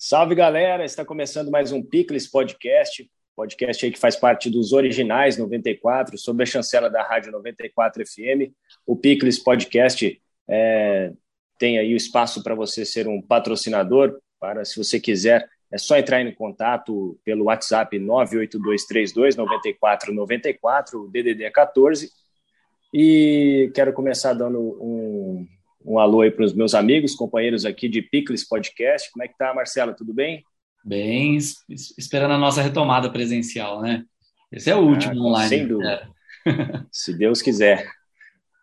Salve galera, está começando mais um Picles Podcast, podcast aí que faz parte dos originais 94, sob a chancela da Rádio 94 FM. O Picles Podcast é, tem aí o espaço para você ser um patrocinador, para se você quiser, é só entrar em contato pelo WhatsApp 98232 9494, o DDD é 14. E quero começar dando um, um alô aí para os meus amigos, companheiros aqui de Picles Podcast. Como é que tá, Marcelo? Tudo bem? Bem, esperando a nossa retomada presencial, né? Esse é o último ah, online. Sem dúvida. É. Se Deus quiser.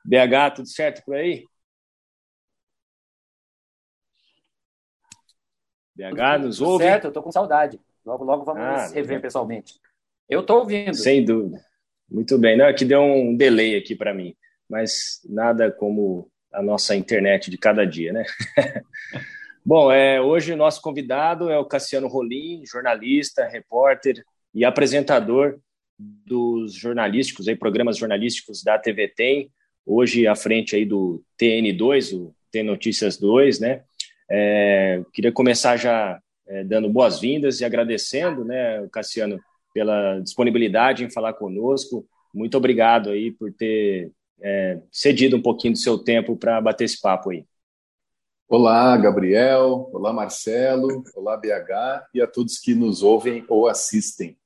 BH, tudo certo por aí? BH, nos ouve? Certo, eu tô com saudade. Logo, logo vamos ah, rever pessoalmente. Eu tô ouvindo. Sem dúvida. Muito bem. Não, aqui deu um delay aqui para mim, mas nada como a nossa internet de cada dia, né? Bom, é, hoje o nosso convidado é o Cassiano Rolim, jornalista, repórter e apresentador dos jornalísticos, aí, programas jornalísticos da TV Tem, hoje à frente aí do TN2, o Tem Notícias 2, né? É, queria começar já é, dando boas-vindas e agradecendo, né, Cassiano, pela disponibilidade em falar conosco. Muito obrigado aí por ter é, cedido um pouquinho do seu tempo para bater esse papo aí. Olá, Gabriel. Olá, Marcelo. Olá, BH. E a todos que nos ouvem ou assistem.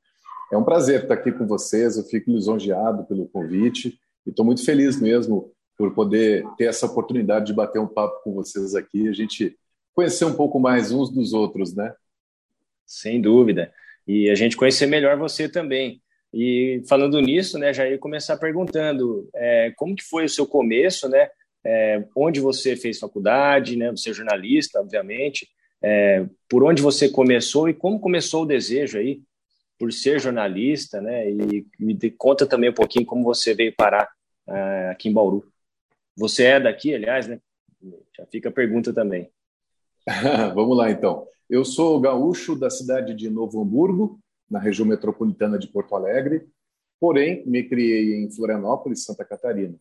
É um prazer estar aqui com vocês. Eu fico lisonjeado pelo convite e estou muito feliz mesmo por poder ter essa oportunidade de bater um papo com vocês aqui. A gente conhecer um pouco mais uns dos outros, né? Sem dúvida. E a gente conhecer melhor você também. E falando nisso, né, já ia começar perguntando é, como que foi o seu começo, né? É, onde você fez faculdade, né? Você é jornalista, obviamente. É, por onde você começou e como começou o desejo aí por ser jornalista, né? E me conta também um pouquinho como você veio parar uh, aqui em Bauru. Você é daqui, aliás, né? Já fica a pergunta também. Vamos lá, então. Eu sou gaúcho da cidade de Novo Hamburgo, na região metropolitana de Porto Alegre, porém me criei em Florianópolis, Santa Catarina.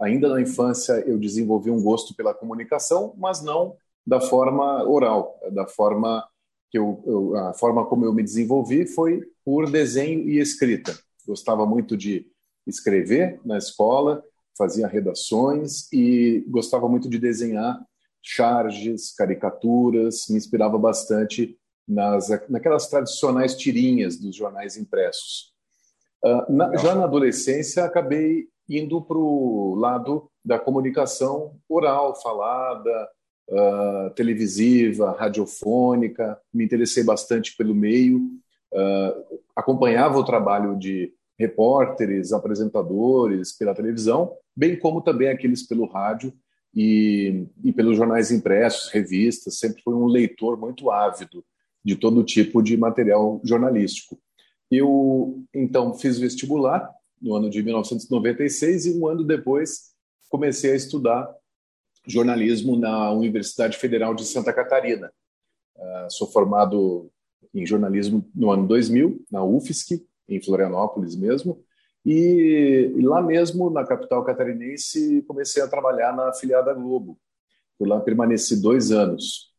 Ainda na infância eu desenvolvi um gosto pela comunicação, mas não da forma oral, da forma que eu, eu, a forma como eu me desenvolvi foi por desenho e escrita. Gostava muito de escrever na escola, fazia redações e gostava muito de desenhar charges, caricaturas, me inspirava bastante nas, naquelas tradicionais tirinhas dos jornais impressos. Uh, na, já na adolescência, acabei indo para o lado da comunicação oral, falada, uh, televisiva, radiofônica. Me interessei bastante pelo meio, uh, acompanhava o trabalho de repórteres, apresentadores pela televisão, bem como também aqueles pelo rádio e, e pelos jornais impressos, revistas. Sempre fui um leitor muito ávido de todo tipo de material jornalístico. Eu, então, fiz vestibular no ano de 1996 e um ano depois comecei a estudar jornalismo na Universidade Federal de Santa Catarina. Uh, sou formado em jornalismo no ano 2000, na UFSC, em Florianópolis mesmo, e, e, lá mesmo, na capital catarinense, comecei a trabalhar na afiliada Globo. Por lá permaneci dois anos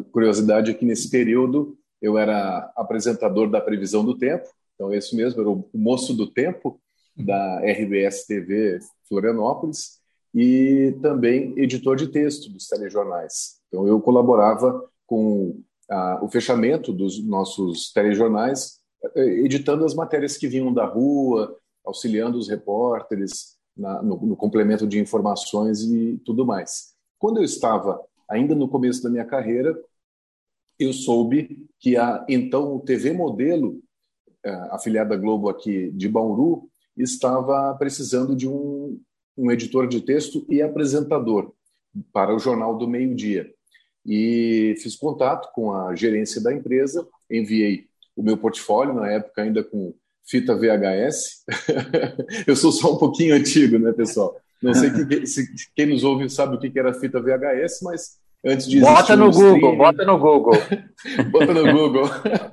curiosidade é que nesse período eu era apresentador da previsão do tempo, então é isso mesmo, era o moço do tempo da RBS TV Florianópolis e também editor de texto dos telejornais. Então eu colaborava com a, o fechamento dos nossos telejornais, eh, editando as matérias que vinham da rua, auxiliando os repórteres na, no, no complemento de informações e tudo mais. Quando eu estava ainda no começo da minha carreira, eu soube que a então TV Modelo, é, afiliada Globo aqui de Bauru, estava precisando de um, um editor de texto e apresentador para o Jornal do Meio Dia. E fiz contato com a gerência da empresa, enviei o meu portfólio, na época ainda com fita VHS. eu sou só um pouquinho antigo, né, pessoal? Não sei que, se, quem nos ouve sabe o que era fita VHS, mas antes de Bota no Google, streaming, bota no Google. bota no Google.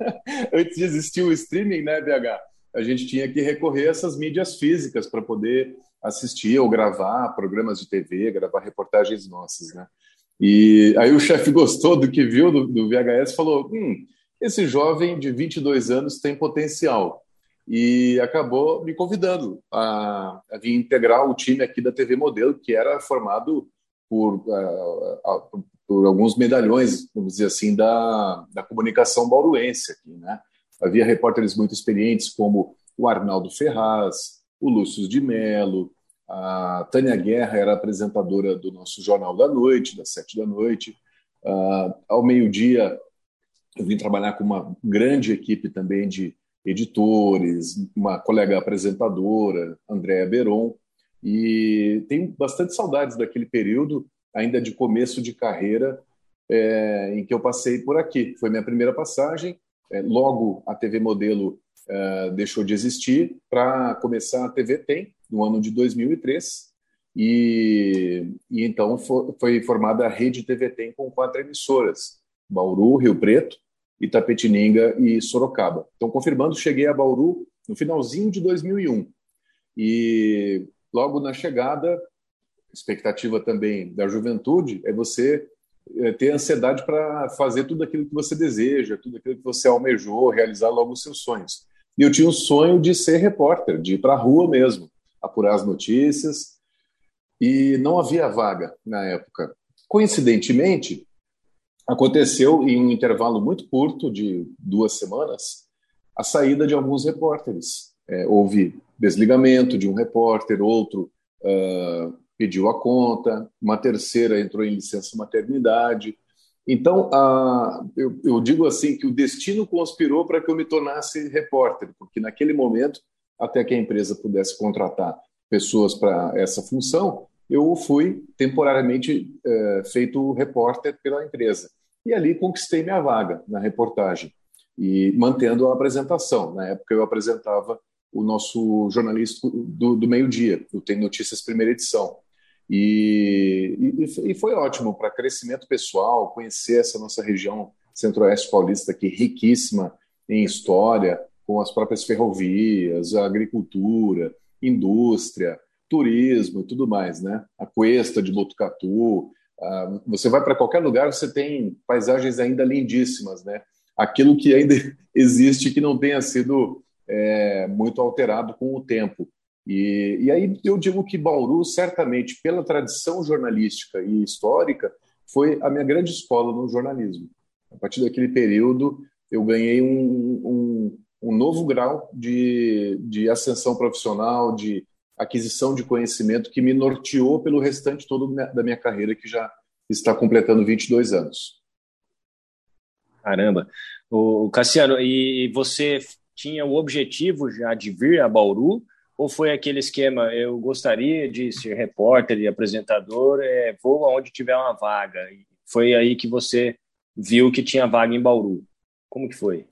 antes de existir o streaming, né, BH? A gente tinha que recorrer a essas mídias físicas para poder assistir ou gravar programas de TV, gravar reportagens nossas, né? E aí o chefe gostou do que viu do, do VHS falou: hum, esse jovem de 22 anos tem potencial. E acabou me convidando a, a vir integrar o time aqui da TV Modelo, que era formado por, uh, por alguns medalhões, vamos dizer assim, da, da comunicação bauruense aqui, né? Havia repórteres muito experientes como o Arnaldo Ferraz, o Lúcio de Mello, a Tânia Guerra era apresentadora do nosso Jornal da Noite, das sete da noite. Uh, ao meio-dia, eu vim trabalhar com uma grande equipe também de editores, uma colega apresentadora, Andréa Beron, e tenho bastante saudades daquele período, ainda de começo de carreira, é, em que eu passei por aqui. Foi minha primeira passagem, é, logo a TV Modelo é, deixou de existir para começar a TV Tem, no ano de 2003, e, e então foi, foi formada a rede TV Tem com quatro emissoras, Bauru, Rio Preto, Itapetininga e Sorocaba. Então, confirmando, cheguei a Bauru no finalzinho de 2001. E logo na chegada, expectativa também da juventude é você é, ter ansiedade para fazer tudo aquilo que você deseja, tudo aquilo que você almejou, realizar logo os seus sonhos. E eu tinha um sonho de ser repórter, de ir para a rua mesmo, apurar as notícias, e não havia vaga na época. Coincidentemente, aconteceu em um intervalo muito curto de duas semanas a saída de alguns repórteres. É, houve desligamento de um repórter, outro uh, pediu a conta, uma terceira entrou em licença maternidade. Então, eu, eu, digo assim que o destino conspirou para que eu me tornasse repórter, porque naquele momento, até que a empresa pudesse contratar pessoas para essa função, eu fui temporariamente uh, feito repórter pela empresa. E ali conquistei minha vaga na reportagem e mantendo a apresentação. Na época eu apresentava o nosso jornalista do, do meio-dia, do Tem Notícias Primeira Edição. E, e, e foi ótimo para crescimento pessoal, conhecer essa nossa região centro-oeste paulista, que é riquíssima em história, com as próprias ferrovias, agricultura, indústria, turismo e tudo mais, né? A Cuesta de Botucatu, Uh, você vai para qualquer lugar, você tem paisagens ainda lindíssimas, né? Aquilo que ainda existe que não tenha sido é, muito alterado com o tempo. E, e aí eu digo que Bauru, certamente, pela tradição jornalística e histórica, foi a minha grande escola no jornalismo. A partir daquele período, eu ganhei um, um, um novo grau de, de ascensão profissional, de aquisição de conhecimento que me norteou pelo restante todo da minha carreira, que já está completando 22 anos. Caramba. O Cassiano, e você tinha o objetivo já de vir a Bauru? Ou foi aquele esquema, eu gostaria de ser repórter e apresentador, é, vou aonde tiver uma vaga? E foi aí que você viu que tinha vaga em Bauru. Como que foi?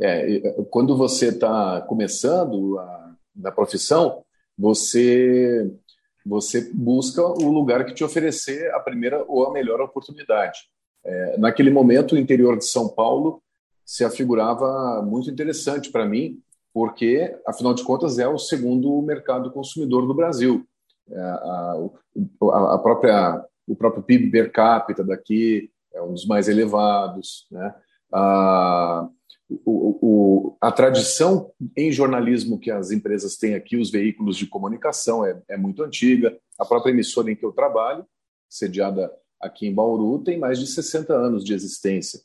É, quando você está começando a da profissão, você você busca o lugar que te oferecer a primeira ou a melhor oportunidade. É, naquele momento, o interior de São Paulo se afigurava muito interessante para mim, porque, afinal de contas, é o segundo mercado consumidor do Brasil. É, a, a, própria, o próprio PIB per capita daqui é um dos mais elevados. Né? A, o, o, a tradição em jornalismo que as empresas têm aqui, os veículos de comunicação, é, é, muito antiga. A própria emissora em que eu trabalho, sediada aqui em Bauru, tem mais de 60 anos de existência.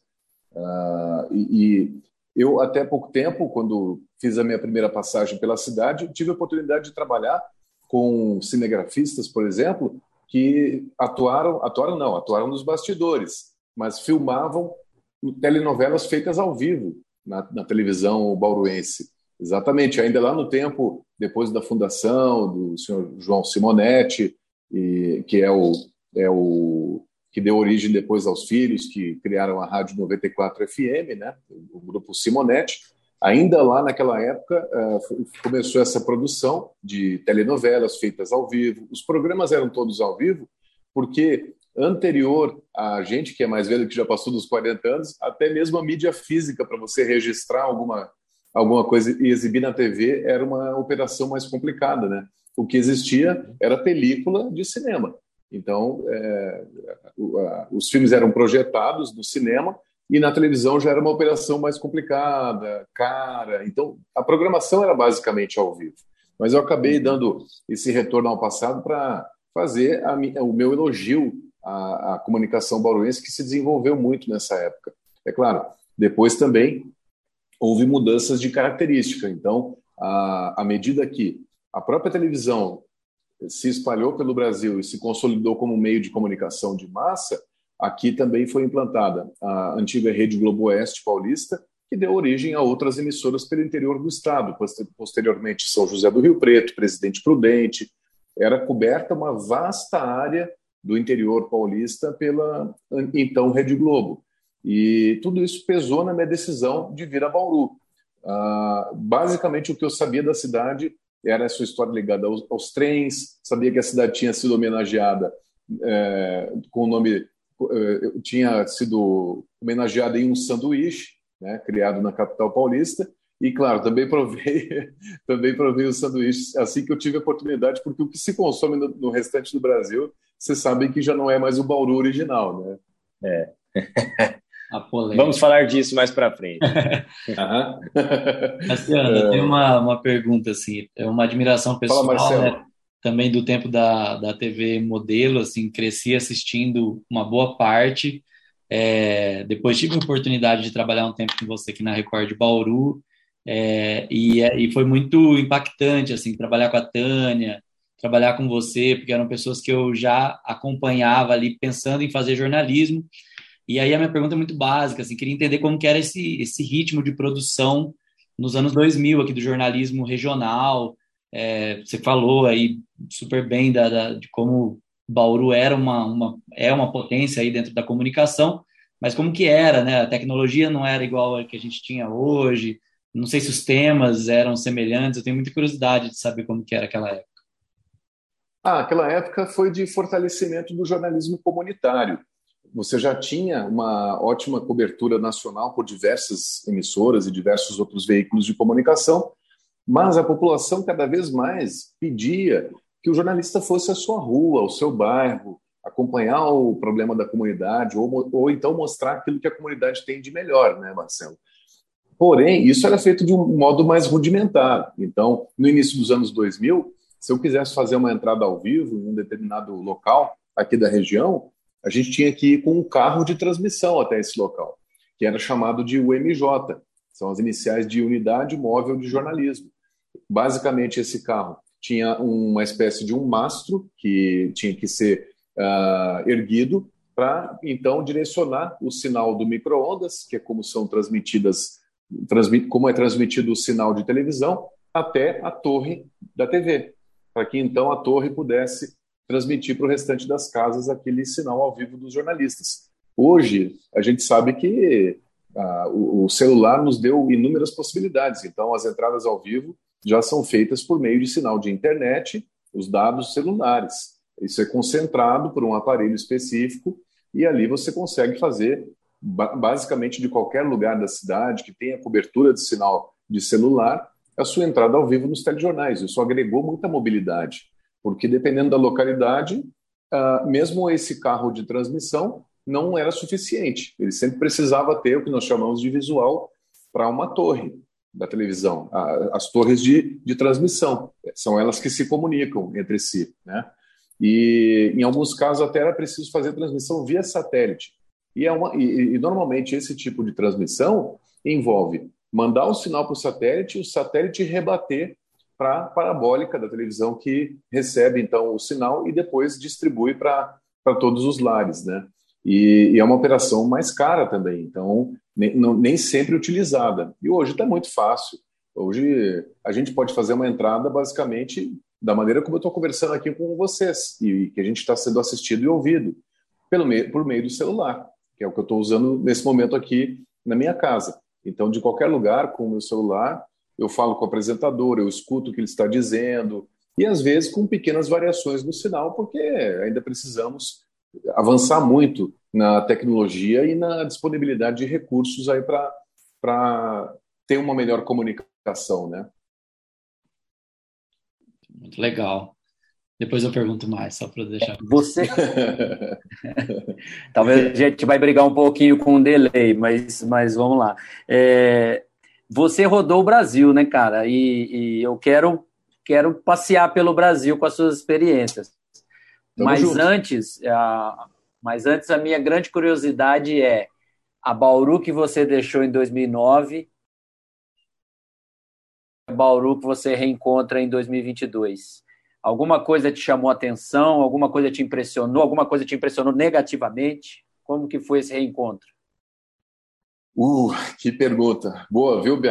Uh, e, e, eu, até pouco tempo, quando fiz a minha primeira passagem pela cidade, tive a oportunidade de trabalhar com cinegrafistas, por exemplo, que atuaram, atuaram não, atuaram nos bastidores, mas filmavam telenovelas feitas ao vivo na, na televisão bauruense. Exatamente, ainda lá no tempo, depois da fundação do senhor João Simonetti, e, que é o, é o que deu origem depois aos filhos que criaram a Rádio 94 FM, né? o grupo Simonetti. Ainda lá naquela época uh, começou essa produção de telenovelas feitas ao vivo. Os programas eram todos ao vivo, porque anterior a gente que é mais velho, que já passou dos 40 anos, até mesmo a mídia física para você registrar alguma, alguma coisa e exibir na TV era uma operação mais complicada, né? O que existia era película de cinema. Então, é, os filmes eram projetados no cinema e na televisão já era uma operação mais complicada, cara. Então, a programação era basicamente ao vivo. Mas eu acabei dando esse retorno ao passado para fazer a, o meu elogio à, à comunicação bauruense, que se desenvolveu muito nessa época. É claro, depois também houve mudanças de característica. Então, à medida que a própria televisão se espalhou pelo Brasil e se consolidou como meio de comunicação de massa, aqui também foi implantada a antiga Rede Globo Oeste Paulista, que deu origem a outras emissoras pelo interior do estado, posteriormente São José do Rio Preto, Presidente Prudente. Era coberta uma vasta área do interior paulista pela então Rede Globo. E tudo isso pesou na minha decisão de vir a Bauru. Ah, basicamente, o que eu sabia da cidade era a sua história ligada aos, aos trens, sabia que a cidade tinha sido homenageada é, com o nome, é, tinha sido homenageada em um sanduíche, né, criado na capital paulista, e claro, também provei, também provei os sanduíches assim que eu tive a oportunidade, porque o que se consome no, no restante do Brasil, vocês sabem que já não é mais o Bauru original, né? É. Vamos falar disso mais para frente. Marciano, é... tem uma, uma pergunta assim, é uma admiração pessoal, Fala, né? também do tempo da, da TV modelo, assim, cresci assistindo uma boa parte. É, depois tive a oportunidade de trabalhar um tempo com você aqui na Record de Bauru, é, e, é, e foi muito impactante, assim, trabalhar com a Tânia, trabalhar com você, porque eram pessoas que eu já acompanhava ali pensando em fazer jornalismo, e aí a minha pergunta é muito básica, assim, queria entender como que era esse, esse ritmo de produção nos anos 2000 aqui do jornalismo regional. É, você falou aí super bem da, da, de como Bauru era uma, uma, é uma potência aí dentro da comunicação, mas como que era, né? A tecnologia não era igual a que a gente tinha hoje. Não sei se os temas eram semelhantes. Eu tenho muita curiosidade de saber como que era aquela época. Ah, aquela época foi de fortalecimento do jornalismo comunitário você já tinha uma ótima cobertura nacional por diversas emissoras e diversos outros veículos de comunicação, mas a população cada vez mais pedia que o jornalista fosse à sua rua, ao seu bairro, acompanhar o problema da comunidade ou, ou então mostrar aquilo que a comunidade tem de melhor, né, Marcelo? Porém, isso era feito de um modo mais rudimentar. Então, no início dos anos 2000, se eu quisesse fazer uma entrada ao vivo em um determinado local aqui da região, a gente tinha que ir com um carro de transmissão até esse local, que era chamado de UMJ, são as iniciais de Unidade Móvel de Jornalismo. Basicamente, esse carro tinha uma espécie de um mastro que tinha que ser uh, erguido para então direcionar o sinal do microondas, que é como são transmitidas, transmit, como é transmitido o sinal de televisão, até a torre da TV, para que então a torre pudesse transmitir para o restante das casas aquele sinal ao vivo dos jornalistas. Hoje, a gente sabe que ah, o, o, celular nos deu inúmeras possibilidades, então as entradas ao vivo já são feitas por meio de sinal de internet, os dados celulares. Isso é concentrado por um aparelho específico e ali você consegue fazer basicamente de qualquer lugar da cidade que tenha cobertura de sinal de celular a sua entrada ao vivo nos telejornais. Isso agregou muita mobilidade porque dependendo da localidade, uh, mesmo esse carro de transmissão não era suficiente. Ele sempre precisava ter o que nós chamamos de visual para uma torre da televisão, as torres de, de transmissão. São elas que se comunicam entre si. Né? E em alguns casos até era preciso fazer transmissão via satélite. E, é uma, e, e normalmente esse tipo de transmissão envolve mandar o sinal para o satélite, o satélite rebater para a parabólica da televisão que recebe então o sinal e depois distribui para todos os lares, né? E, e, é uma operação mais cara também, então nem, não, nem sempre utilizada. E hoje está muito fácil. Hoje a gente pode fazer uma entrada basicamente da maneira como eu estou conversando aqui com vocês e que a gente está sendo assistido e ouvido pelo meio, por meio do celular, que é o que eu estou usando nesse momento aqui na minha casa. Então, de qualquer lugar, com o meu celular, eu falo com o apresentador, eu escuto o que ele está dizendo, e às vezes com pequenas variações no sinal, porque ainda precisamos avançar muito na tecnologia e na disponibilidade de recursos aí para ter uma melhor comunicação, né? Muito legal. Depois eu pergunto mais, só para deixar. Você. Talvez a gente vai brigar um pouquinho com o delay, mas, mas vamos lá. É... Você rodou o Brasil, né, cara? E, e, eu quero, quero passear pelo Brasil com as suas experiências. Tamo mas junto. antes, a... mas antes a minha grande curiosidade é a Bauru que você deixou em 2009, a Bauru que você reencontra em 2022. Alguma coisa te chamou a atenção? Alguma coisa te impressionou? Alguma coisa te impressionou negativamente? Como que foi esse reencontro? Uh, que pergunta. Boa, viu, BH?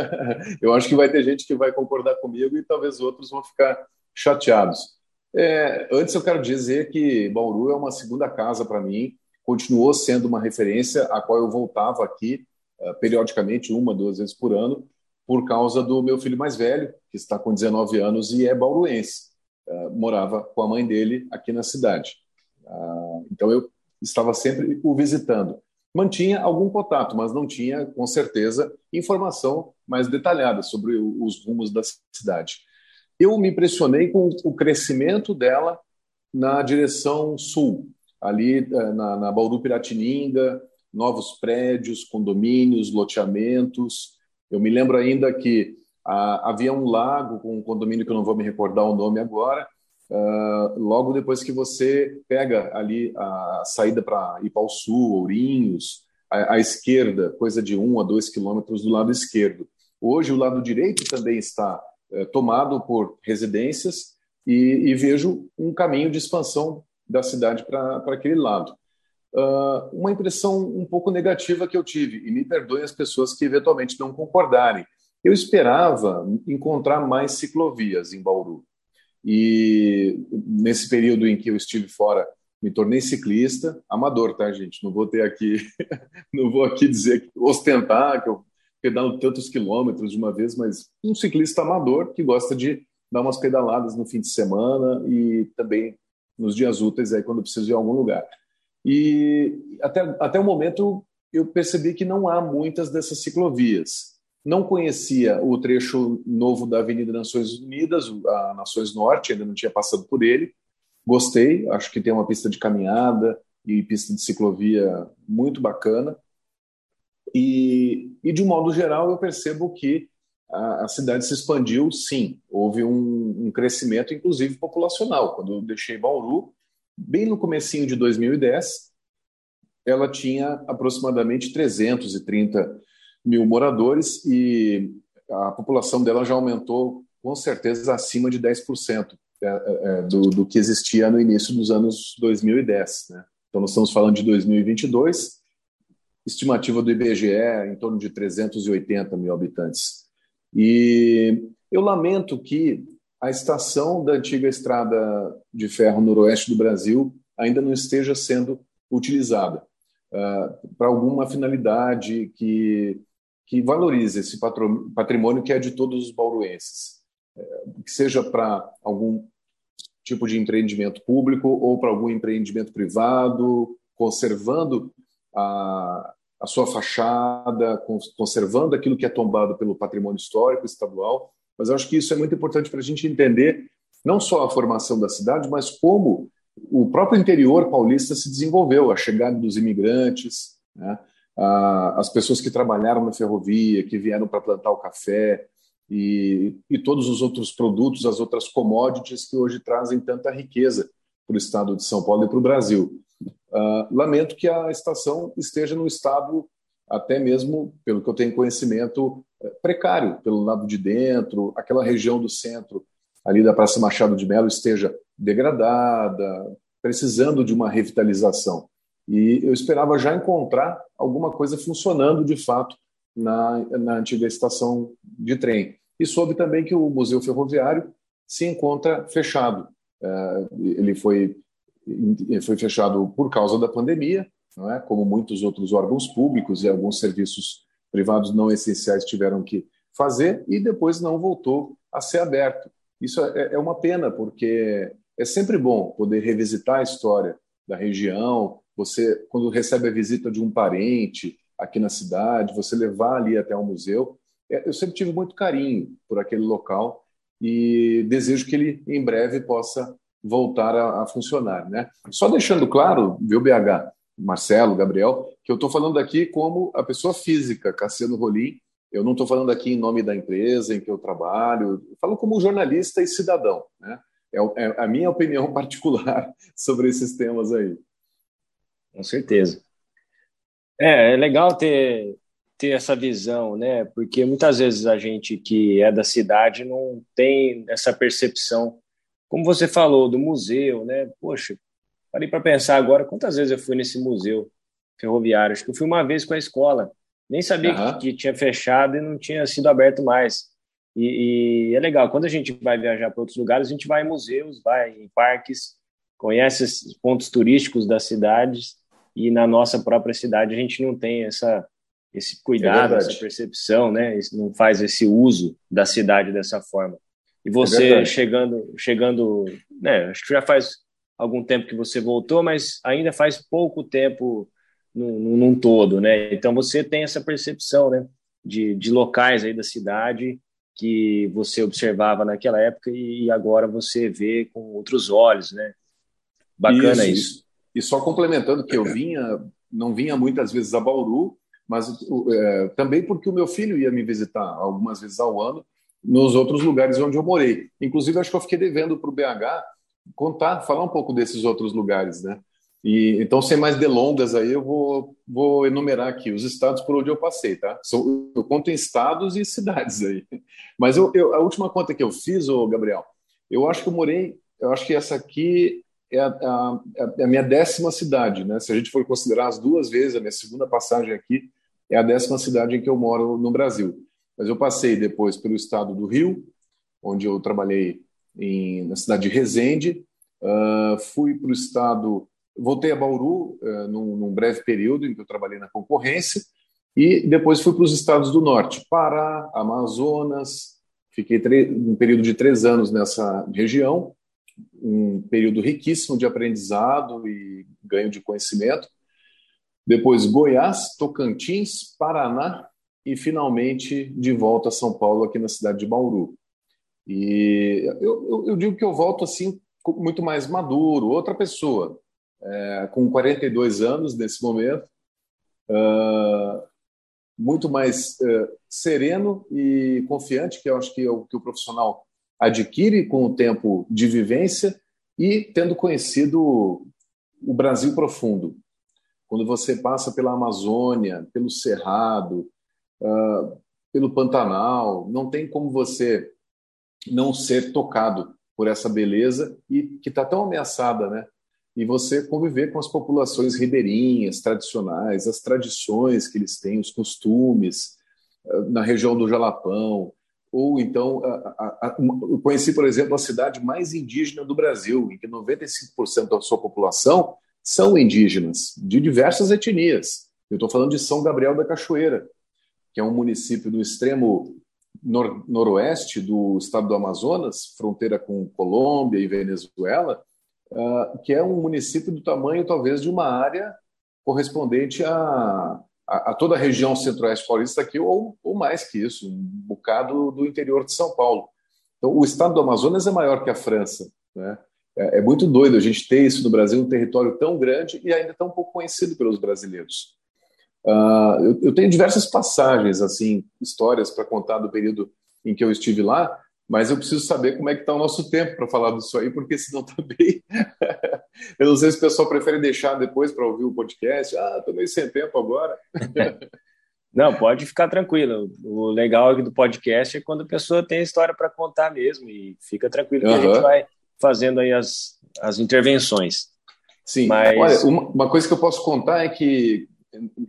Eu acho que vai ter gente que vai concordar comigo e talvez outros vão ficar chateados. É, antes eu quero dizer que Bauru é uma segunda casa para mim, continuou sendo uma referência a qual eu voltava aqui uh, periodicamente, uma, duas vezes por ano, por causa do meu filho mais velho, que está com 19 anos e é bauruense. Uh, morava com a mãe dele aqui na cidade. Uh, então eu estava sempre o visitando. Mantinha algum contato, mas não tinha, com certeza, informação mais detalhada sobre os rumos da cidade. Eu me impressionei com o crescimento dela na direção sul, ali uh, na, na Bauru Piratininga, novos prédios, condomínios, loteamentos, eu me lembro ainda que ah, havia um lago com um condomínio que eu não vou me recordar o nome agora. Ah, logo depois que você pega ali a saída para ir para o sul, Ourinhos, à, à, esquerda, coisa de um a dois quilômetros do lado esquerdo. Hoje o lado direito também está eh, tomado por residências e, e, vejo um caminho de expansão da cidade para aquele lado uh, uma impressão um pouco negativa que eu tive, e me perdoem as pessoas que eventualmente não concordarem. Eu esperava encontrar mais ciclovias em Bauru. E nesse período em que eu estive fora, me tornei ciclista, amador, tá, gente? Não vou ter aqui, não vou aqui dizer, ostentar que eu pedalo tantos quilômetros de uma vez, mas um ciclista amador que gosta de dar umas pedaladas no fim de semana e também nos dias úteis aí quando preciso ir a algum lugar. E até, até o momento eu percebi que não há muitas dessas ciclovias. Não conhecia o trecho novo da Avenida Nações Unidas, a Nações Norte, ainda não tinha passado por ele. Gostei, acho que tem uma pista de caminhada e pista de ciclovia muito bacana. E, e de um modo geral, eu percebo que a, a cidade se expandiu, sim. Houve um, um crescimento, inclusive populacional. Quando eu deixei Bauru, bem no comecinho de 2010, ela tinha aproximadamente 330 mil moradores e a população dela já aumentou com certeza acima de 10% é, é, é, do, do que existia no início dos anos 2010. Né? Então, nós estamos falando de 2022, estimativa do IBGE em torno de 380 mil habitantes. E eu lamento que a estação da antiga estrada de ferro noroeste do Brasil ainda não esteja sendo utilizada uh, para alguma finalidade que, que valorize esse patrimônio que é de todos os bauruenses, uh, que seja para algum tipo de empreendimento público ou para algum empreendimento privado, conservando a, a sua fachada, conservando aquilo que é tombado pelo patrimônio histórico estadual mas acho que isso é muito importante para a gente entender não só a formação da cidade, mas como o próprio interior paulista se desenvolveu, a chegada dos imigrantes, né? As pessoas que trabalharam na ferrovia, que vieram para plantar o café e, e todos os outros produtos, as outras commodities que hoje trazem tanta riqueza para o estado de São Paulo e para o Brasil. Uh, lamento que a estação esteja no estado, até mesmo, pelo que eu tenho conhecimento, precário pelo lado de dentro, aquela região do centro ali da Praça Machado de Melo esteja degradada, precisando de uma revitalização. E eu esperava já encontrar alguma coisa funcionando de fato na, na antiga estação de trem. E soube também que o Museu Ferroviário se encontra fechado. É, ele foi, foi fechado por causa da pandemia, não é? como muitos outros órgãos públicos e alguns serviços privados não essenciais tiveram que fazer e depois não voltou a ser aberto. Isso é, é uma pena, porque é sempre bom poder revisitar a história da região. Você, quando recebe a visita de um parente aqui na cidade, você levar ali até o museu. É, eu sempre tive muito carinho por aquele local e desejo que ele em breve possa voltar a, a funcionar. Né? Só deixando claro, viu, BH, Marcelo, Gabriel, que eu estou falando aqui como a pessoa física, Cassiano Rolim. Eu não estou falando aqui em nome da empresa em que eu trabalho, eu falo como jornalista e cidadão. Né? É, é a minha opinião particular sobre esses temas aí. Com certeza. É, é legal ter, ter essa visão, né? Porque muitas vezes a gente que é da cidade não tem essa percepção como você falou, do museu, né? Poxa, parei para pensar agora quantas vezes eu fui nesse museu ferroviário. Acho que eu fui uma vez com a escola. Nem sabia uhum. que, que, tinha fechado e não tinha sido aberto mais. E, e é legal, quando a gente vai viajar para outros lugares, a gente vai em museus, vai em parques, conhece os pontos turísticos das cidades e na nossa própria cidade a gente não tem essa esse cuidado, é essa percepção, né? Não faz esse uso da cidade dessa forma. E você é chegando, chegando, né? Acho que já faz algum tempo que você voltou, mas ainda faz pouco tempo num, num todo, né? Então você tem essa percepção, né? De, de locais aí da cidade que você observava naquela época e agora você vê com outros olhos, né? Bacana isso. isso. E só complementando que eu vinha, não vinha muitas vezes a Bauru, mas é, também porque o meu filho ia me visitar algumas vezes ao ano nos outros lugares onde eu morei. Inclusive, acho que eu fiquei devendo para o BH contar, falar um pouco desses outros lugares, né? E, então, sem mais delongas aí, eu vou, vou enumerar aqui os estados por onde eu passei, tá? São, eu conto em estados e cidades aí. Mas eu, eu, a última conta que eu fiz, ô Gabriel, eu acho que eu morei, eu acho que essa aqui é a, a, a minha décima cidade, né? Se a gente for considerar as duas vezes, a minha segunda passagem aqui é a décima cidade em que eu moro no Brasil. Mas eu passei depois pelo estado do Rio, onde eu trabalhei em, na cidade de Resende, uh, fui para o estado, voltei a Bauru uh, num, num, breve período em que eu trabalhei na concorrência, e depois fui para os estados do norte, Pará, Amazonas, fiquei um período de três anos nessa região, um período riquíssimo de aprendizado e ganho de conhecimento. Depois Goiás, Tocantins, Paraná e finalmente de volta a São Paulo, aqui na cidade de Bauru. E eu, eu, eu digo que eu volto assim muito mais maduro, outra pessoa, é, com 42 anos nesse momento, uh, muito mais uh, sereno e confiante, que eu acho que é o que o profissional adquire com o tempo de vivência e tendo conhecido o Brasil profundo. Quando você passa pela Amazônia, pelo Cerrado, uh, pelo Pantanal. Não tem como você não ser tocado por essa beleza e que está tão ameaçada, né? E você conviver com as populações ribeirinhas, tradicionais, as tradições que eles têm, os costumes, uh, na região do Jalapão, ou então, a, a, a, eu conheci, por exemplo, a cidade mais indígena do Brasil, em que 95% da sua população são indígenas, de diversas etnias. Eu estou falando de São Gabriel da Cachoeira, que é um município do extremo nor noroeste do estado do Amazonas, fronteira com Colômbia e Venezuela, uh, que é um município do tamanho talvez de uma área correspondente a, a, toda a região centro-oeste paulista aqui, ou, ou mais que isso, um bocado do interior de São Paulo. Então, o estado do Amazonas é maior que a França. Né? É, é muito doido a gente ter isso no Brasil, um território tão grande e ainda tão pouco conhecido pelos brasileiros. Uh, eu, eu, tenho diversas passagens, assim, histórias para contar do período em que eu estive lá, mas eu preciso saber como é que está o nosso tempo para falar disso aí, porque senão também. eu não sei se o pessoal prefere deixar depois para ouvir o podcast. Ah, estou meio sem tempo agora. Não, pode ficar tranquilo. O legal do podcast é quando a pessoa tem história para contar mesmo e fica tranquilo que uhum. a gente vai fazendo aí as, as intervenções. Sim, Mas... Olha, uma, uma coisa que eu posso contar é que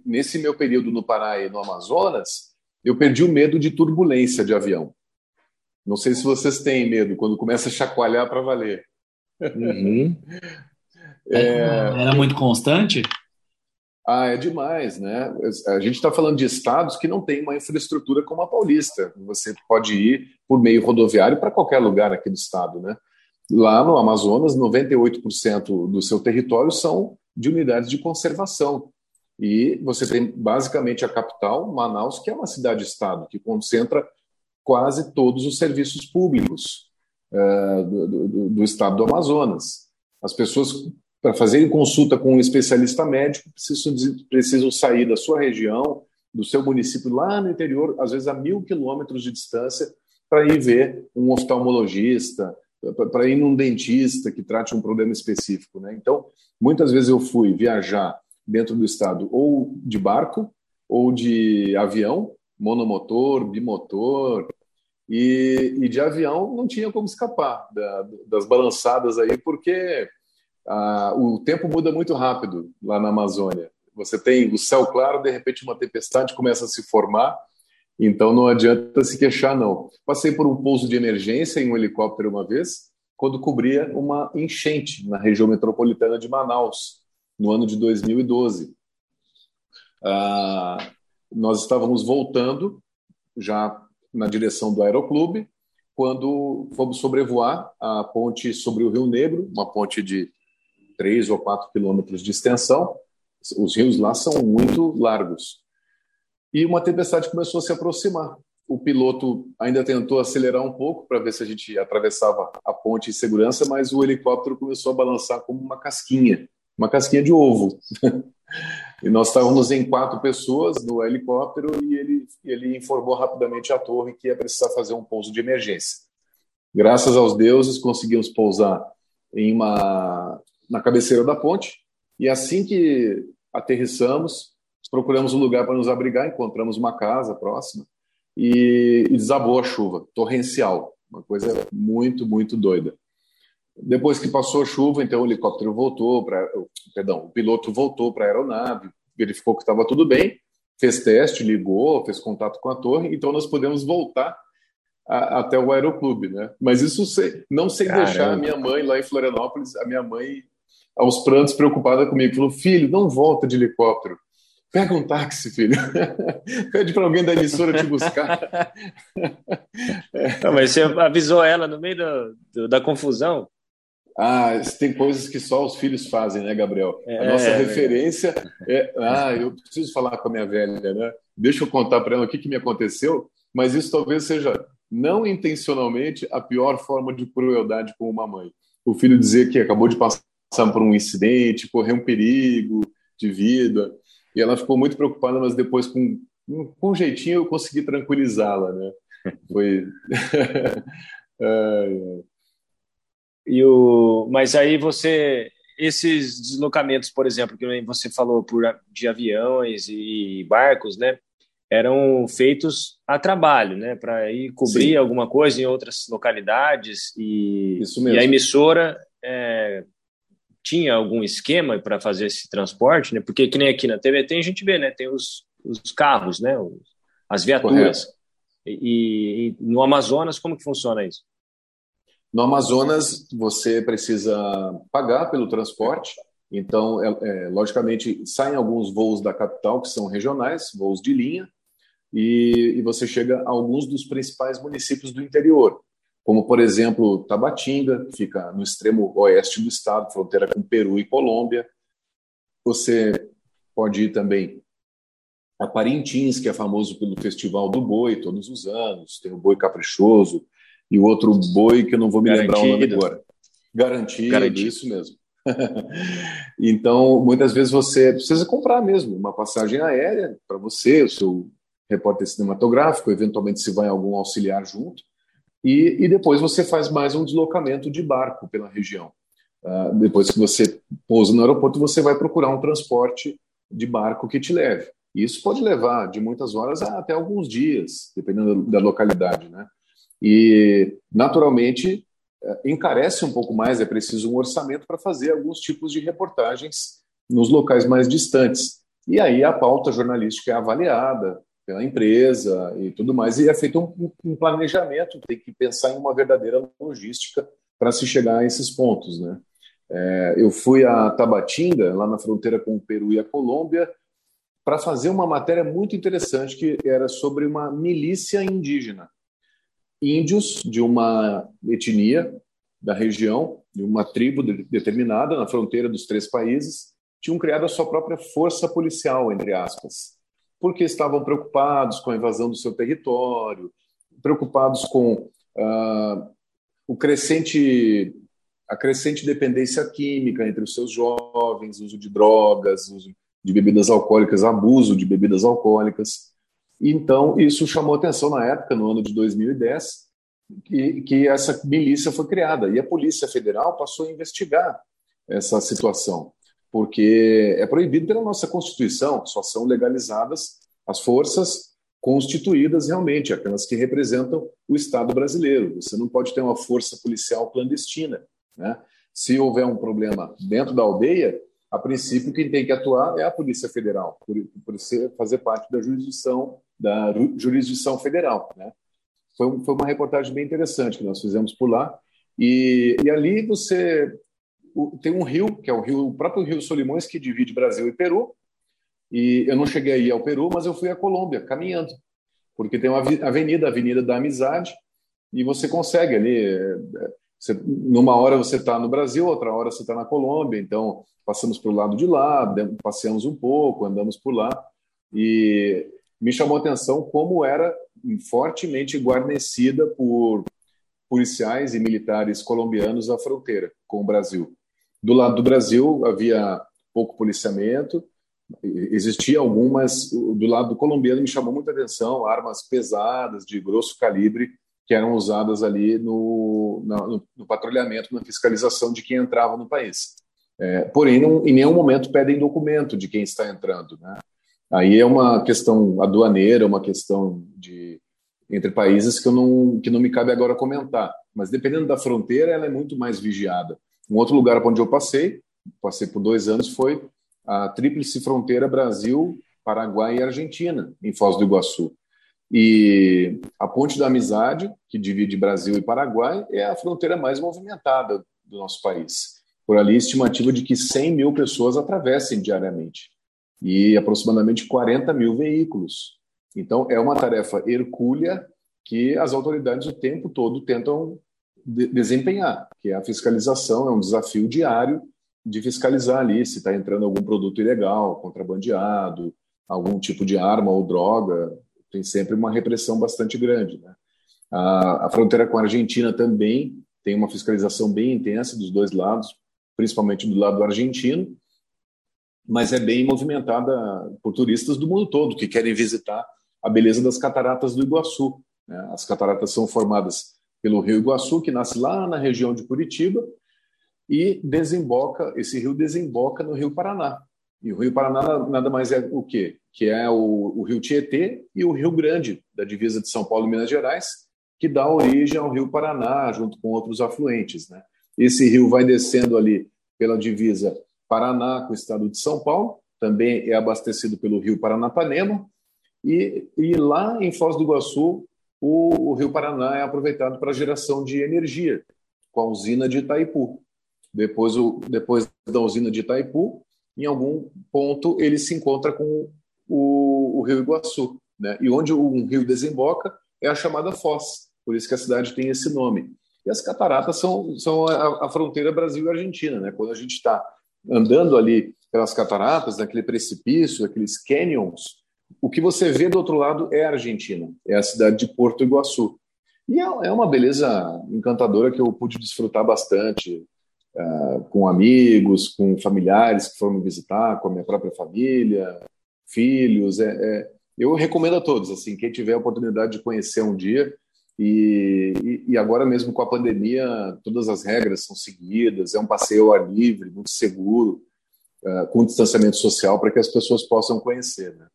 nesse meu período no Pará e no Amazonas, eu perdi o medo de turbulência de avião. Não sei se vocês têm medo quando começa a chacoalhar para valer. Uhum. É... Era muito constante? Ah, é demais, né? A gente está falando de estados que não têm uma infraestrutura como a paulista. Você pode ir por meio rodoviário para qualquer lugar aqui do estado, né? Lá no Amazonas, 98% do seu território são de unidades de conservação. E você tem basicamente a capital, Manaus, que é uma cidade-estado, que concentra quase todos os serviços públicos uh, do, do, do, estado do Amazonas. As pessoas, para fazerem consulta com um especialista médico, precisam, precisam sair da sua região, do seu município, lá no interior, às vezes a mil quilômetros de distância, para ir ver um oftalmologista, para ir num dentista que trate um problema específico. Né? Então, muitas vezes eu fui viajar dentro do estado ou de barco ou de avião, monomotor, bimotor, e, e de avião não tinha como escapar da, das balançadas aí, porque ah, o tempo muda muito rápido lá na Amazônia. Você tem o céu claro, de repente uma tempestade começa a se formar, então não adianta se queixar, não. Passei por um pouso de emergência em um helicóptero uma vez, quando cobria uma enchente na região metropolitana de Manaus, no ano de 2012. Ah, nós estávamos voltando já na direção do aeroclube, quando fomos sobrevoar a ponte sobre o Rio Negro, uma ponte de 3 ou 4 quilômetros de extensão. Os rios lá são muito largos e uma tempestade começou a se aproximar. O piloto ainda tentou acelerar um pouco para ver se a gente atravessava a ponte em segurança, mas o helicóptero começou a balançar como uma casquinha, uma casquinha de ovo. e nós estávamos em quatro pessoas no helicóptero e ele, ele informou rapidamente à torre que ia precisar fazer um pouso de emergência. Graças aos deuses, conseguimos pousar em uma, na cabeceira da ponte e assim que aterrissamos, procuramos um lugar para nos abrigar, encontramos uma casa próxima e, e desabou a chuva, torrencial, uma coisa muito, muito doida. Depois que passou a chuva, então o helicóptero voltou para, perdão, o piloto voltou para a aeronave, verificou que estava tudo bem, fez teste, ligou, fez contato com a torre, então nós podemos voltar a, até o aeroclube, né? Mas isso sem, não sem Caramba. deixar a minha mãe lá em Florianópolis, a minha mãe aos prantos preocupada comigo, falou: "Filho, não volta de helicóptero. Pega um táxi, filho. Pede para alguém da emissora te buscar. Não, mas você avisou ela no meio do, do, da confusão? Ah, tem coisas que só os filhos fazem, né, Gabriel? É, a nossa é, referência é. Ah, eu preciso falar com a minha velha, né? Deixa eu contar para ela o que, que me aconteceu, mas isso talvez seja, não intencionalmente, a pior forma de crueldade com uma mãe. O filho dizer que acabou de passar por um incidente, correr um perigo de vida. E ela ficou muito preocupada, mas depois, com, com um jeitinho, eu consegui tranquilizá-la, né? Foi. e o... Mas aí você. Esses deslocamentos, por exemplo, que você falou por, de aviões e barcos, né? Eram feitos a trabalho, né? Para ir cobrir Sim. alguma coisa em outras localidades. E, e a emissora é, tinha algum esquema para fazer esse transporte, né? Porque que nem aqui na TVT a gente vê, né? Tem os, os carros, né? Os, as viaturas. E, e, no Amazonas como que funciona isso? No Amazonas você precisa pagar pelo transporte. Então, é, é, logicamente, saem alguns voos da capital que são regionais, voos de linha, e, e você chega a alguns dos principais municípios do interior como, por exemplo, Tabatinga, que fica no extremo oeste do estado, fronteira com Peru e Colômbia. Você pode ir também a Parintins, que é famoso pelo Festival do Boi todos os anos, tem o Boi Caprichoso e o outro boi que eu não vou me Garantido. lembrar o nome agora. Garantido, Garantido. isso mesmo. então, muitas vezes você precisa comprar mesmo uma passagem aérea para você, o seu repórter cinematográfico, eventualmente se vai algum auxiliar junto, e, e depois você faz mais um deslocamento de barco pela região. Uh, depois que você pousa no aeroporto, você vai procurar um transporte de barco que te leve. Isso pode levar de muitas horas até alguns dias, dependendo da localidade, né? E, naturalmente, eh, encarece um pouco mais, é preciso um orçamento para fazer alguns tipos de reportagens nos locais mais distantes. E aí a pauta jornalística é avaliada, pela empresa e tudo mais, e é feito um, um planejamento, tem que pensar em uma verdadeira logística para se chegar a esses pontos. Né? É, eu fui a Tabatinga, lá na fronteira com o Peru e a Colômbia, para fazer uma matéria muito interessante que era sobre uma milícia indígena. Índios de uma etnia da região, de uma tribo determinada na fronteira dos três países, tinham criado a sua própria força policial, entre aspas porque estavam preocupados com a invasão do seu território, preocupados com uh, o crescente a crescente dependência química entre os seus jovens, uso de drogas, uso de bebidas alcoólicas, abuso de bebidas alcoólicas. Então, isso chamou atenção na época, no ano de 2010, que, que essa milícia foi criada. E a Polícia Federal passou a investigar essa situação, porque é proibido pela nossa Constituição, só são legalizadas as forças constituídas realmente, aquelas que representam o Estado brasileiro. Você não pode ter uma força policial clandestina. Né? Se houver um problema dentro da aldeia, a princípio quem tem que atuar é a Polícia Federal, por, por ser, fazer parte da jurisdição da jurisdição federal. Né? Foi, foi uma reportagem bem interessante que nós fizemos por lá. E, e ali você tem um rio, que é o rio, o próprio Rio Solimões, que divide Brasil e Peru. E eu não cheguei aí ao Peru, mas eu fui à Colômbia caminhando, porque tem uma avenida, a Avenida da Amizade, e você consegue ali. Você, numa hora você está no Brasil, outra hora você está na Colômbia, então passamos para o lado de lá, passeamos um pouco, andamos por lá, e me chamou a atenção como era fortemente guarnecida por policiais e militares colombianos à fronteira com o Brasil. Do lado do Brasil havia pouco policiamento, existia algumas, do lado do colombiano me chamou muita atenção, armas pesadas de grosso calibre que eram usadas ali no, no, no patrulhamento, na fiscalização de quem entrava no país. É, porém, não, em nenhum momento pedem documento de quem está entrando. Né? Aí é uma questão aduaneira, uma questão de entre países que eu não que não me cabe agora comentar. Mas dependendo da fronteira, ela é muito mais vigiada. Um outro lugar onde eu passei, passei por dois anos, foi a tríplice fronteira Brasil, Paraguai e Argentina, em Foz do Iguaçu. E a Ponte da Amizade, que divide Brasil e Paraguai, é a fronteira mais movimentada do nosso país. Por ali, estimativa de que 100 mil pessoas atravessem diariamente e aproximadamente 40 mil veículos. Então, é uma tarefa hercúlea que as autoridades o tempo todo tentam de desempenhar, que é a fiscalização, é um desafio diário de fiscalizar ali se está entrando algum produto ilegal, contrabandeado, algum tipo de arma ou droga, tem sempre uma repressão bastante grande. Né? A, a, fronteira com a Argentina também tem uma fiscalização bem intensa dos dois lados, principalmente do lado argentino, mas é bem movimentada por turistas do mundo todo que querem visitar a beleza das cataratas do Iguaçu. Né? As cataratas são formadas pelo Rio Iguaçu, que nasce lá na região de Curitiba, e desemboca, esse rio desemboca no Rio Paraná. E o Rio Paraná nada mais é o quê? Que é o, o Rio Tietê e o Rio Grande, da divisa de São Paulo e Minas Gerais, que dá origem ao Rio Paraná, junto com outros afluentes. Né? Esse rio vai descendo ali pela divisa Paraná com o estado de São Paulo, também é abastecido pelo Rio Paranapanema, e, e lá em Foz do Iguaçu, o, o Rio Paraná é aproveitado para geração de energia, com a usina de Itaipu. Depois, o, depois da usina de Itaipu, em algum ponto ele se encontra com o, o Rio Iguaçu. Né? E onde um rio desemboca é a chamada Foz, por isso que a cidade tem esse nome. E as cataratas são, são a, a fronteira Brasil-Argentina. Né? Quando a gente está andando ali pelas cataratas, naquele precipício, aqueles canyons, o que você vê do outro lado é a Argentina, é a cidade de Porto Iguaçu. E é, é uma beleza encantadora que eu pude desfrutar bastante uh, com amigos, com familiares que foram me visitar, com a minha própria família, filhos. É, é, eu recomendo a todos, assim, quem tiver a oportunidade de conhecer um dia. E, e, agora mesmo com a pandemia, todas as regras são seguidas, é um passeio ao ar livre, muito seguro, uh, com distanciamento social para que as pessoas possam conhecer. Né?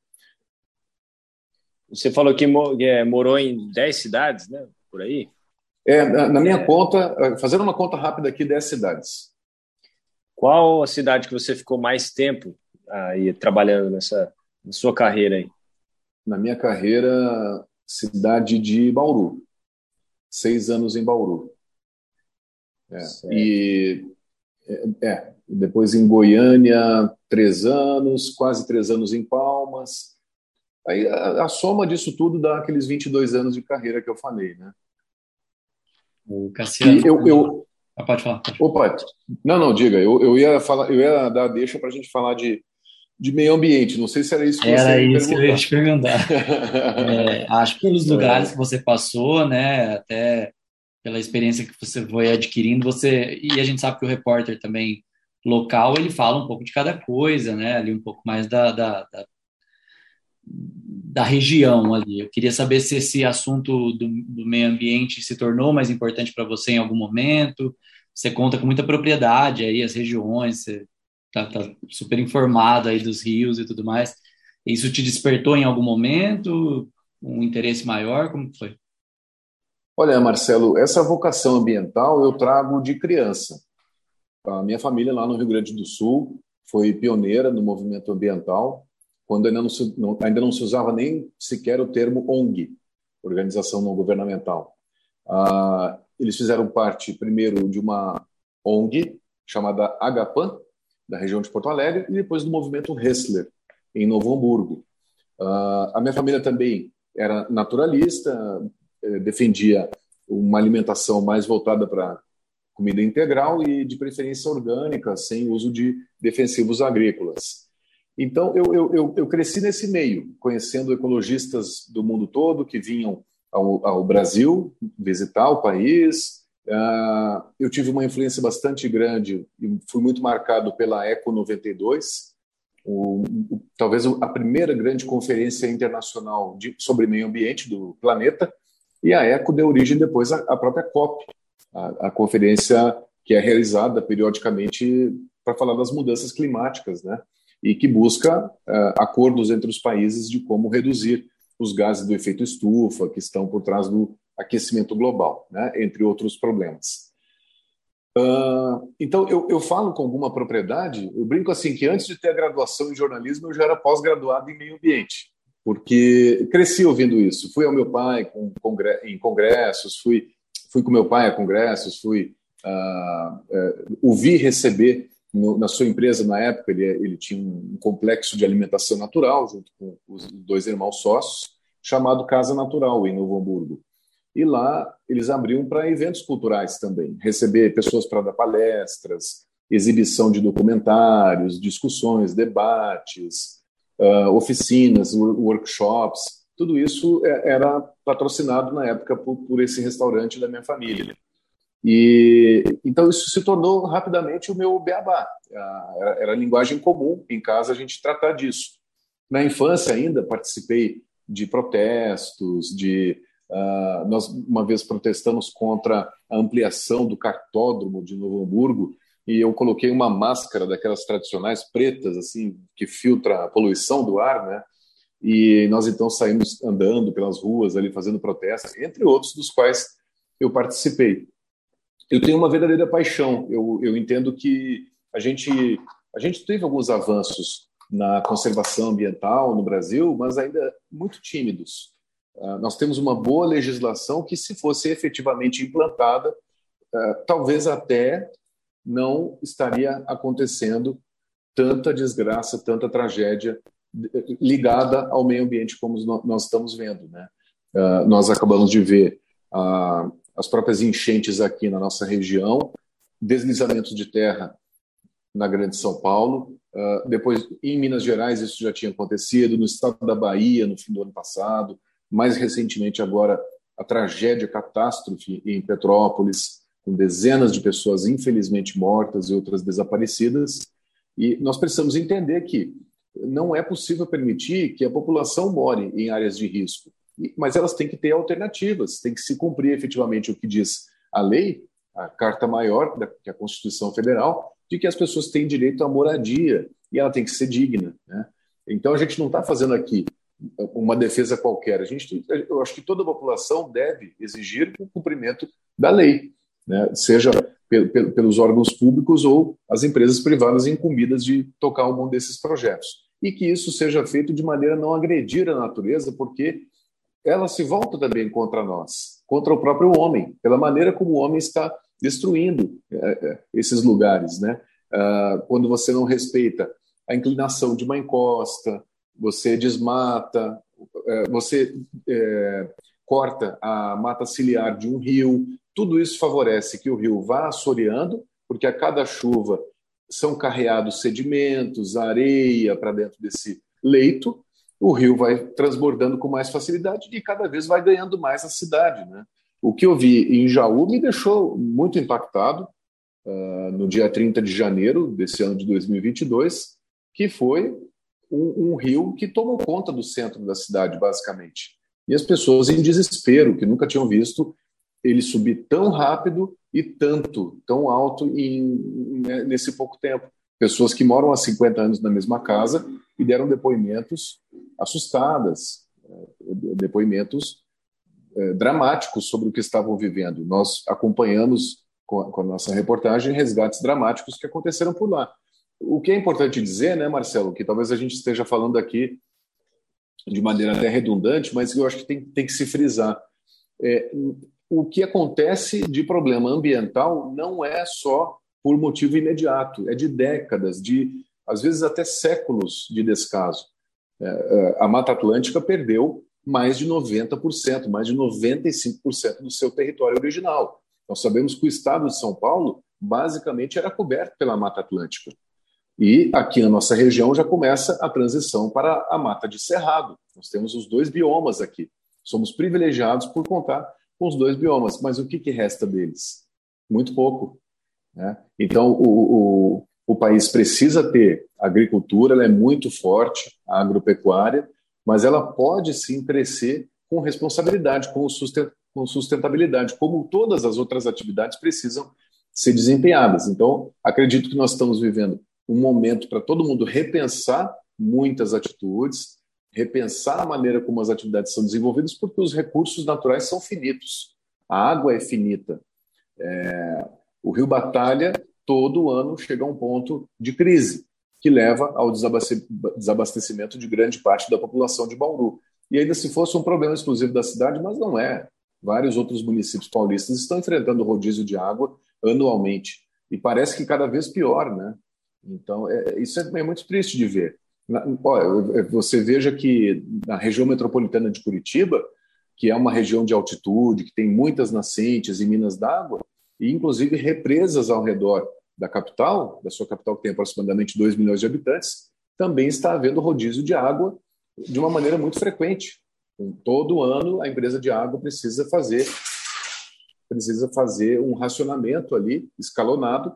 Você falou que é, morou em 10 cidades, né? Por aí? É, na minha é. conta, é, fazendo uma conta rápida aqui, 10 cidades. Qual a cidade que você ficou mais tempo aí trabalhando nessa na sua carreira aí? Na minha carreira, cidade de Bauru. Seis anos em Bauru. É, e é, é, depois em Goiânia, três anos, quase três anos em Palmas, Aí a, a, soma disso tudo dá aqueles 22 anos de carreira que eu falei, né? O Cassiano. eu, eu... Ah, pode falar. Pode. Opa, não, não, diga. Eu, eu ia falar, eu ia dar deixa para a gente falar de, de meio ambiente. Não sei se era isso que era você isso que eu ia te perguntar. é, acho que pelos lugares é. que você passou, né, até pela experiência que você foi adquirindo, você e a gente sabe que o repórter também local ele fala um pouco de cada coisa, né, ali um pouco mais da, da, da, da região ali. Eu queria saber se esse assunto do, do meio ambiente se tornou mais importante para você em algum momento. Você conta com muita propriedade aí as regiões, você tá, tá super informado aí dos rios e tudo mais. Isso te despertou em algum momento um interesse maior? Como foi? Olha, Marcelo, essa vocação ambiental eu trago de criança. A minha família lá no Rio Grande do Sul foi pioneira no movimento ambiental, quando ainda não se, não, ainda não se usava nem sequer o termo ONG, Organização Não Governamental. Ah, eles fizeram parte, primeiro, de uma ONG chamada Agapan, da região de Porto Alegre, e depois do movimento Hessler, em Novo Hamburgo. Uh, a minha família também era naturalista, eh, defendia uma alimentação mais voltada para comida integral e, de preferência, orgânica, sem uso de defensivos agrícolas. Então, eu, eu, eu cresci nesse meio, conhecendo ecologistas do mundo todo que vinham ao, ao Brasil visitar o país, Uh, eu tive uma influência bastante grande e fui muito marcado pela Eco 92, o, o, talvez a primeira grande conferência internacional de, sobre meio ambiente do planeta, e a Eco deu origem depois à, à própria COP, a, a, conferência que é realizada periodicamente para falar das mudanças climáticas, né? E que busca uh, acordos entre os países de como reduzir os gases do efeito estufa que estão por trás do aquecimento global, né, entre outros problemas. Uh, então, eu, eu falo com alguma propriedade, eu brinco assim, que antes de ter a graduação em jornalismo, eu já era pós-graduado em meio ambiente, porque cresci ouvindo isso. Fui ao meu pai com, em congressos, fui, fui com meu pai a congressos, fui uh, uh, ouvir receber no, na sua empresa, na época, ele, ele tinha um complexo de alimentação natural, junto com os dois irmãos sócios, chamado Casa Natural, em Novo Hamburgo. E lá eles abriam para eventos culturais também, receber pessoas para dar palestras, exibição de documentários, discussões, debates, uh, oficinas, workshops. Tudo isso é, era patrocinado na época por, por esse restaurante da minha família. E então isso se tornou rapidamente o meu beabá. Ah, era, era linguagem comum em casa a gente tratar disso. Na infância ainda participei de protestos, de Uh, nós uma vez protestamos contra a ampliação do cartódromo de Novo Hamburgo e eu coloquei uma máscara daquelas tradicionais pretas assim que filtra a poluição do ar, né? E nós então saímos andando pelas ruas ali fazendo protestos, entre outros dos quais eu participei. Eu tenho uma verdadeira paixão. Eu, eu entendo que a gente a gente teve alguns avanços na conservação ambiental no Brasil, mas ainda muito tímidos. Ah, nós temos uma boa legislação que, se fosse efetivamente implantada, ah, talvez até não estaria acontecendo tanta desgraça, tanta tragédia ligada ao meio ambiente como nós estamos vendo. Né? Ah, nós acabamos de ver as próprias enchentes aqui na nossa região, deslizamentos de terra na Grande São Paulo, depois em Minas Gerais isso já tinha acontecido, no estado da Bahia no fim do ano passado, mais recentemente agora a tragédia, a catástrofe em Petrópolis, com dezenas de pessoas infelizmente mortas e outras desaparecidas. E nós precisamos entender que não é possível permitir que a população more em áreas de risco, mas elas têm que ter alternativas, tem que se cumprir efetivamente o que diz a lei, a Carta Maior, que é a Constituição Federal, de que as pessoas têm direito à moradia e ela tem que ser digna. Né? Então a gente não está fazendo aqui uma defesa qualquer. A gente, eu acho que toda a população deve exigir o cumprimento da lei, né? seja pelos órgãos públicos ou as empresas privadas incumbidas de tocar algum desses projetos. E que isso seja feito de maneira a não agredir a natureza, porque ela se volta também contra nós, contra o próprio homem, pela maneira como o homem está destruindo é, é, esses lugares. Né? Ah, quando você não respeita a inclinação de uma encosta, você desmata, é, você corta a mata ciliar de um rio, tudo isso favorece que o rio vá assoreando, porque a cada chuva são carreados sedimentos, areia para dentro desse leito, o rio vai transbordando com mais facilidade e cada vez vai ganhando mais a cidade. Né? O que eu vi em Jaú me deixou muito impactado uh, no dia 30 de janeiro desse ano de 2022, que foi um, um rio que tomou conta do centro da cidade, basicamente. E as pessoas em desespero, que nunca tinham visto ele subir tão rápido e tanto, tão alto em, né, nesse pouco tempo. Pessoas que moram há 50 anos na mesma casa e deram depoimentos assustadas, eh, depoimentos eh, dramáticos sobre o que estavam vivendo. Nós acompanhamos com a, nossa reportagem resgates dramáticos que aconteceram por lá. O que é importante dizer, né, Marcelo, que talvez a gente esteja falando aqui de maneira até redundante, mas eu acho que tem, tem que se frisar. É, o que acontece de problema ambiental não é só por motivo imediato, é de décadas, de às vezes até séculos de descaso. É, é a Mata Atlântica perdeu mais de 90%, mais de 95% do seu território original. Nós sabemos que o estado de São Paulo basicamente era coberto pela Mata Atlântica. E aqui na nossa região já começa a transição para a mata de cerrado. Nós temos os dois biomas aqui. Somos privilegiados por contar com os dois biomas, mas o que, que resta deles? Muito pouco. Né? Então, o, o, o país precisa ter agricultura, ela é muito forte, a agropecuária, mas ela pode sim crescer com responsabilidade, com, com sustentabilidade, como todas as outras atividades precisam ser desempenhadas. Então, acredito que nós estamos vivendo um momento para todo mundo repensar muitas atitudes, repensar a maneira como as atividades são desenvolvidas, porque os recursos naturais são finitos. A água é finita. É, o Rio Batalha, todo ano, chega a um ponto de crise, que leva ao desabastecimento de grande parte da população de Bauru. E ainda se fosse um problema exclusivo da cidade, mas não é. Vários outros municípios paulistas estão enfrentando rodízio de água anualmente. E parece que cada vez pior, né? Então, é, isso é, é muito triste de ver. Olha, você veja que na região metropolitana de Curitiba, que é uma região de altitude, que tem muitas nascentes e minas d'água, e inclusive represas ao redor da capital, da sua capital que tem aproximadamente 2 milhões de habitantes, também está havendo rodízio de água de uma maneira muito frequente. Todo ano a empresa de água precisa fazer precisa fazer um racionamento ali escalonado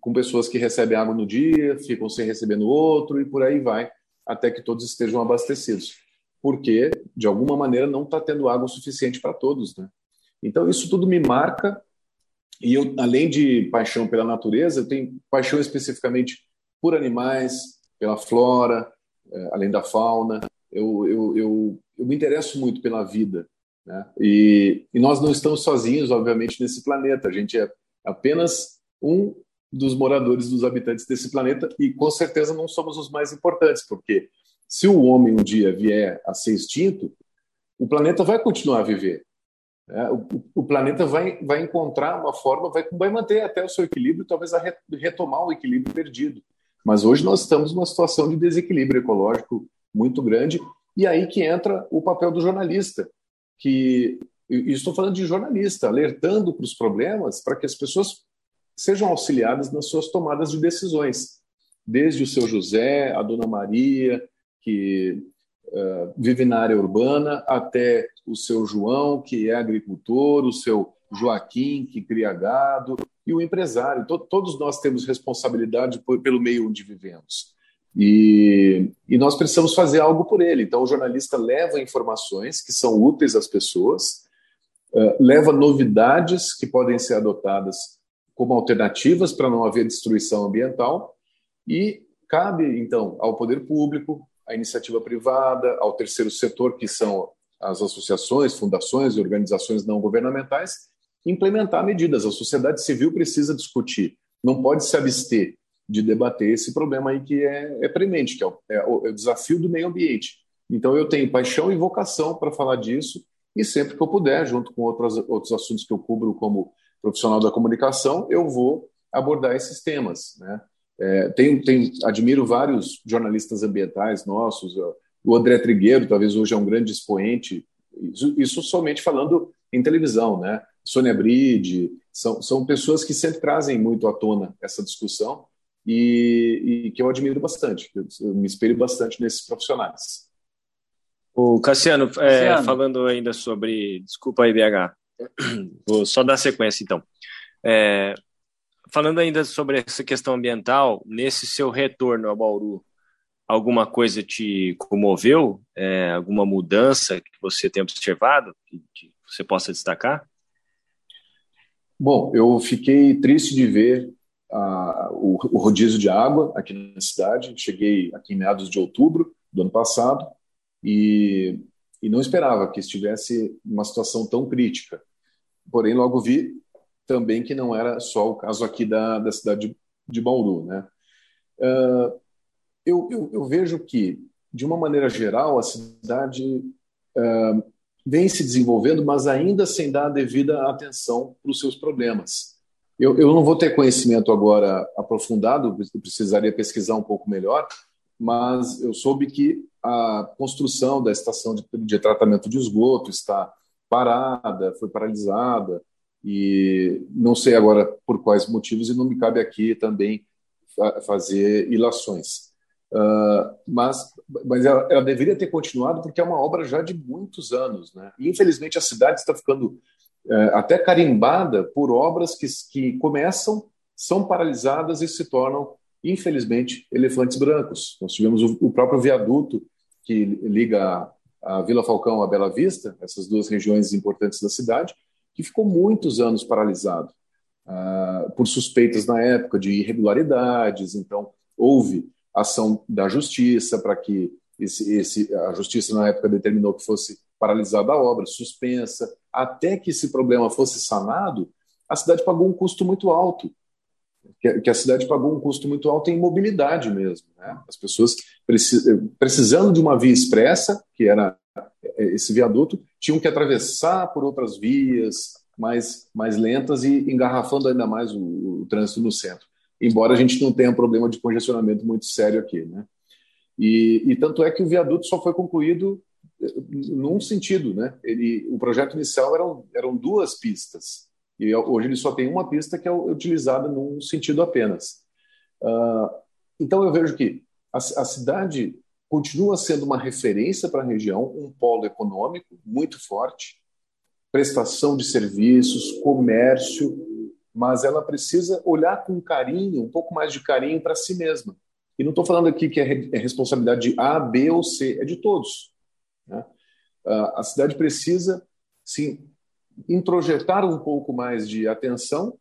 com pessoas que recebem água no dia, ficam sem receber no outro e por aí vai, até que todos estejam abastecidos. Porque, de alguma maneira, não está tendo água suficiente para todos. Né? Então, isso tudo me marca. E eu, além de paixão pela natureza, eu tenho paixão especificamente por animais, pela flora, eh, além da fauna. Eu, eu, eu, eu me interesso muito pela vida. Né? E, e nós não estamos sozinhos, obviamente, nesse planeta. A gente é apenas um dos moradores, dos habitantes desse planeta, e com certeza não somos os mais importantes, porque se o homem um dia vier a ser extinto, o planeta vai continuar a viver. É, o, o, planeta vai, vai encontrar uma forma, vai, vai manter até o seu equilíbrio, talvez a retomar o equilíbrio perdido. Mas hoje nós estamos numa situação de desequilíbrio ecológico muito grande, e aí que entra o papel do jornalista, que estou falando de jornalista, alertando para os problemas para que as pessoas sejam auxiliadas nas suas tomadas de decisões, desde o seu José, a dona Maria, que uh, vive na área urbana, até o seu João, que é agricultor, o seu Joaquim, que cria gado, e o empresário. To todos nós temos responsabilidade por, pelo meio onde vivemos. E, e, nós precisamos fazer algo por ele. Então, o jornalista leva informações que são úteis às pessoas, uh, leva novidades que podem ser adotadas como alternativas para não haver destruição ambiental e cabe, então, ao poder público, à iniciativa privada, ao terceiro setor, que são as associações, fundações e organizações não governamentais, implementar medidas. A sociedade civil precisa discutir, não pode se abster de debater esse problema aí que é, é premente, que é o, é o, é desafio do meio ambiente. Então, eu tenho paixão e vocação para falar disso, e sempre que eu puder, junto com outros, outros assuntos que eu cubro, como profissional da comunicação, eu vou abordar esses temas. Né? É, tem, tem, admiro vários jornalistas ambientais nossos, o André Trigueiro, talvez hoje é um grande expoente, isso, isso somente falando em televisão, né? Sônia Bride, são, são pessoas que sempre trazem muito à tona essa discussão, e, e que eu admiro bastante, que eu me espelho bastante nesses profissionais. O Cassiano, é, Cassiano. É, falando ainda sobre. Desculpa aí, BH. Vou só dar sequência, então. É, falando ainda sobre essa questão ambiental, nesse seu retorno a Bauru, alguma coisa te comoveu? É, alguma mudança que você tem observado que, que você possa destacar? Bom, eu fiquei triste de ver o, o, rodízio de água aqui na cidade. Cheguei aqui em meados de outubro do ano passado e, e não esperava que estivesse uma situação tão crítica. Porém, logo vi também que não era só o caso aqui da, da cidade de, Bauru. Né? Uh, eu, eu, eu, vejo que, de uma maneira geral, a cidade uh, vem se desenvolvendo, mas ainda sem dar a devida atenção para os seus problemas. Eu, eu não vou ter conhecimento agora aprofundado, eu precisaria pesquisar um pouco melhor, mas eu soube que a construção da estação de, de tratamento de esgoto está parada, foi paralisada, e não sei agora por quais motivos, e não me cabe aqui também fazer ilações. Uh, mas mas ela, ela, deveria ter continuado porque é uma obra já de muitos anos. Né? E, infelizmente, a cidade está ficando é, até carimbada por obras que, que começam, são paralisadas e se tornam, infelizmente, elefantes brancos. Nós tivemos o, o próprio viaduto que liga a, a Vila Falcão à Bela Vista, essas duas regiões importantes da cidade, que ficou muitos anos paralisado uh, por suspeitas na época de irregularidades. Então, houve ação da justiça para que esse, esse, a justiça na época determinou que fosse paralisada a obra, suspensa, até que esse problema fosse sanado, a cidade pagou um custo muito alto. Que a cidade pagou um custo muito alto em mobilidade mesmo. Né? As pessoas precisando de uma via expressa, que era esse viaduto, tinham que atravessar por outras vias mais, mais lentas e engarrafando ainda mais o, o trânsito no centro. Embora a gente não tenha um problema de congestionamento muito sério aqui. Né? E, e tanto é que o viaduto só foi concluído num sentido, né? Ele, o projeto inicial eram, eram duas pistas e hoje ele só tem uma pista que é utilizada num sentido apenas. Uh, então eu vejo que a, a, cidade continua sendo uma referência para a região, um polo econômico muito forte, prestação de serviços, comércio, mas ela precisa olhar com carinho, um pouco mais de carinho para si mesma. E não estou falando aqui que é, é responsabilidade de A, B ou C, é de todos né? A cidade precisa, sim, introjetar um pouco mais de atenção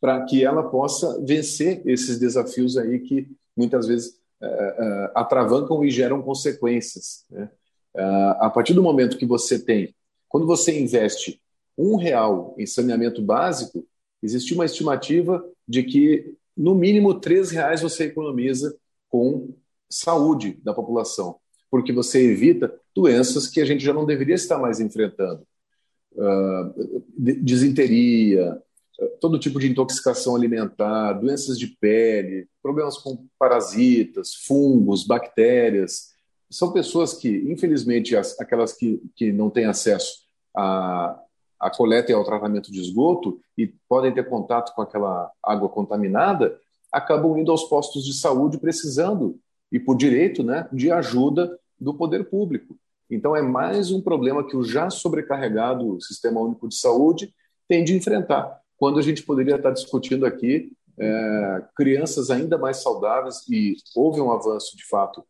para que ela possa vencer esses desafios aí que muitas vezes atravancam e geram consequências. Né? a partir do momento que você tem, quando você investe um real em saneamento básico, existe uma estimativa de que no mínimo três reais você economiza com saúde da população porque você evita doenças que a gente já não deveria estar mais enfrentando. Desinteria, todo tipo de intoxicação alimentar, doenças de pele, problemas com parasitas, fungos, bactérias. São pessoas que, infelizmente, as, aquelas que, que não têm acesso à, à coleta e ao tratamento de esgoto e podem ter contato com aquela água contaminada, acabam indo aos postos de saúde precisando, e por direito, né, de ajuda do poder público. Então, é mais um problema que o já sobrecarregado Sistema Único de Saúde tem de enfrentar, quando a gente poderia estar discutindo aqui é, crianças ainda mais saudáveis, e houve um avanço, de fato,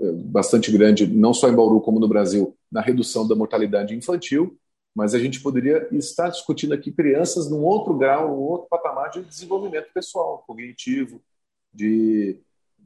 é, bastante grande, não só em Bauru como no Brasil, na redução da mortalidade infantil, mas a gente poderia estar discutindo aqui crianças num outro grau, num outro patamar de desenvolvimento pessoal, cognitivo, de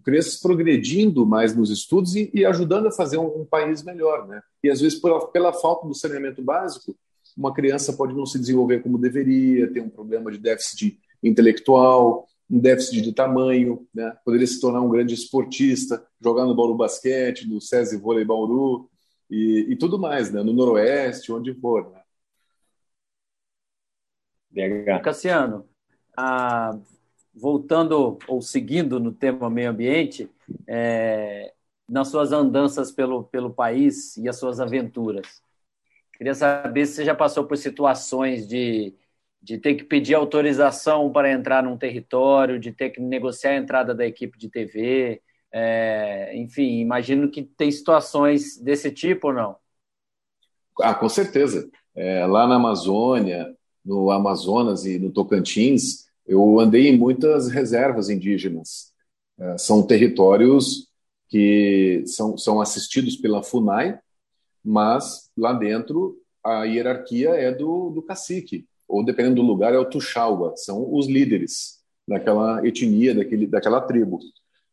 crianças progredindo mais nos estudos e, e ajudando a fazer um, um, país melhor, né? E às vezes pela, pela falta do saneamento básico, uma criança pode não se desenvolver como deveria, ter um problema de déficit intelectual, um déficit de tamanho, né? Poderia se tornar um grande esportista, jogar no Bauru Basquete, no SESI Vôlei Bauru e, e tudo mais, né? No Noroeste, onde for, né? Cassiano, a voltando ou seguindo no tema meio ambiente, é, nas suas andanças pelo, pelo país e as suas aventuras. Queria saber se você já passou por situações de, de ter que pedir autorização para entrar num território, de ter que negociar a entrada da equipe de TV. É, enfim, imagino que tem situações desse tipo ou não? Ah, com certeza. É, lá na Amazônia, no Amazonas e no Tocantins, eu andei em muitas reservas indígenas. É, são territórios que são, são assistidos pela FUNAI, mas lá dentro a hierarquia é do, do cacique, ou dependendo do lugar, é o Tuxaua, são os líderes daquela etnia, daquele, daquela tribo.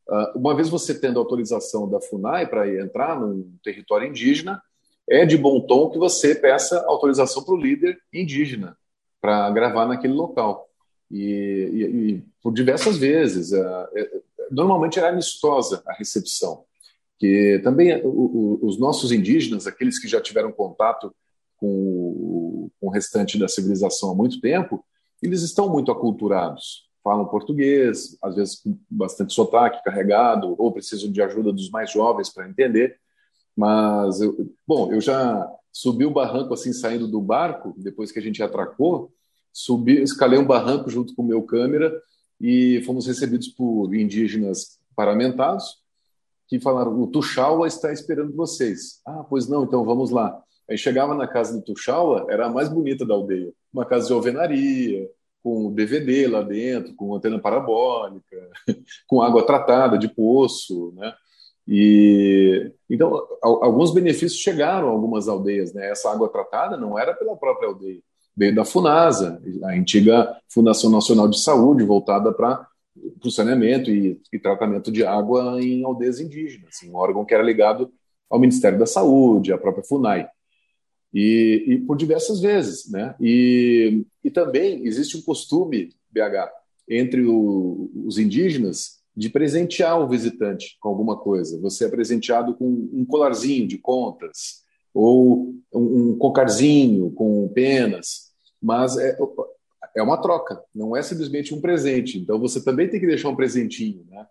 Uh, uma vez você tendo autorização da FUNAI para entrar num território indígena, é de bom tom que você peça autorização para o líder indígena para gravar naquele local. E, e, e por diversas vezes. Uh, normalmente era amistosa a recepção, que também os nossos indígenas, aqueles que já tiveram contato com o, com o restante da civilização há muito tempo, eles estão muito aculturados, falam português, às vezes com bastante sotaque carregado, ou precisam de ajuda dos mais jovens para entender. Mas, eu, bom, eu já subi o barranco assim, saindo do barco, depois que a gente atracou, subi, escalei um barranco junto com o meu câmera e fomos recebidos por indígenas paramentados que falaram: o Tuxaua está esperando vocês. Ah, pois não, então vamos lá. Aí chegava na casa do Tuxaua, era a mais bonita da aldeia. Uma casa de alvenaria, com DVD lá dentro, com antena parabólica, com água tratada de poço, né? E então alguns benefícios chegaram a algumas aldeias, né? Essa água tratada não era pela própria aldeia, veio da Funasa, a antiga Fundação Nacional de Saúde, voltada para o saneamento e, e, tratamento de água em aldeias indígenas, assim, um órgão que era ligado ao Ministério da Saúde, à própria FUNAI. E, e por diversas vezes. Né? E, e também existe um costume, BH, entre o, os indígenas de presentear o visitante com alguma coisa. Você é presenteado com um colarzinho de contas, ou um cocarzinho com penas, mas é, é uma troca, não é simplesmente um presente. Então você também tem que deixar um presentinho, né?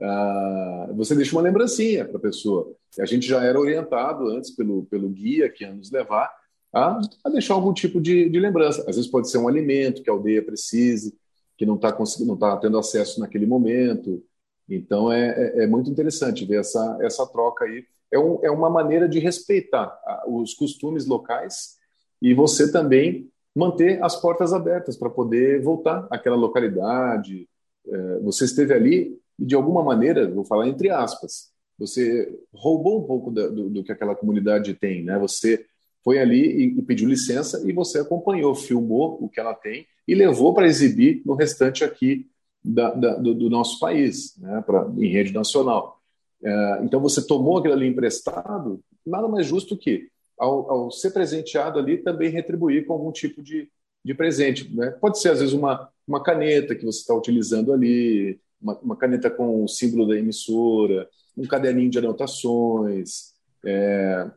Ah, você deixa uma lembrancinha para a pessoa. A gente já era orientado antes pelo, pelo guia que ia nos levar a, a deixar algum tipo de, de, lembrança. Às vezes pode ser um alimento que a aldeia precise, que não está não está tendo acesso naquele momento. Então é, é, é, muito interessante ver essa, essa troca aí é, um, é uma maneira de respeitar os costumes locais e você também manter as portas abertas para poder voltar àquela localidade. É, você esteve ali e, de alguma maneira, vou falar entre aspas, você roubou um pouco do, do, que aquela comunidade tem, né? Você foi ali e, e, pediu licença e você acompanhou, filmou o que ela tem e levou para exibir no restante aqui da, da, do, do, nosso país, né? Pra, em rede nacional. É, então você tomou aquilo ali emprestado, nada mais justo que, ao, ao ser presenteado ali, também retribuir com algum tipo de, de presente. Né? Pode ser, às vezes, uma, uma caneta que você está utilizando ali, uma, uma, caneta com o símbolo da emissora, um caderninho de anotações. É,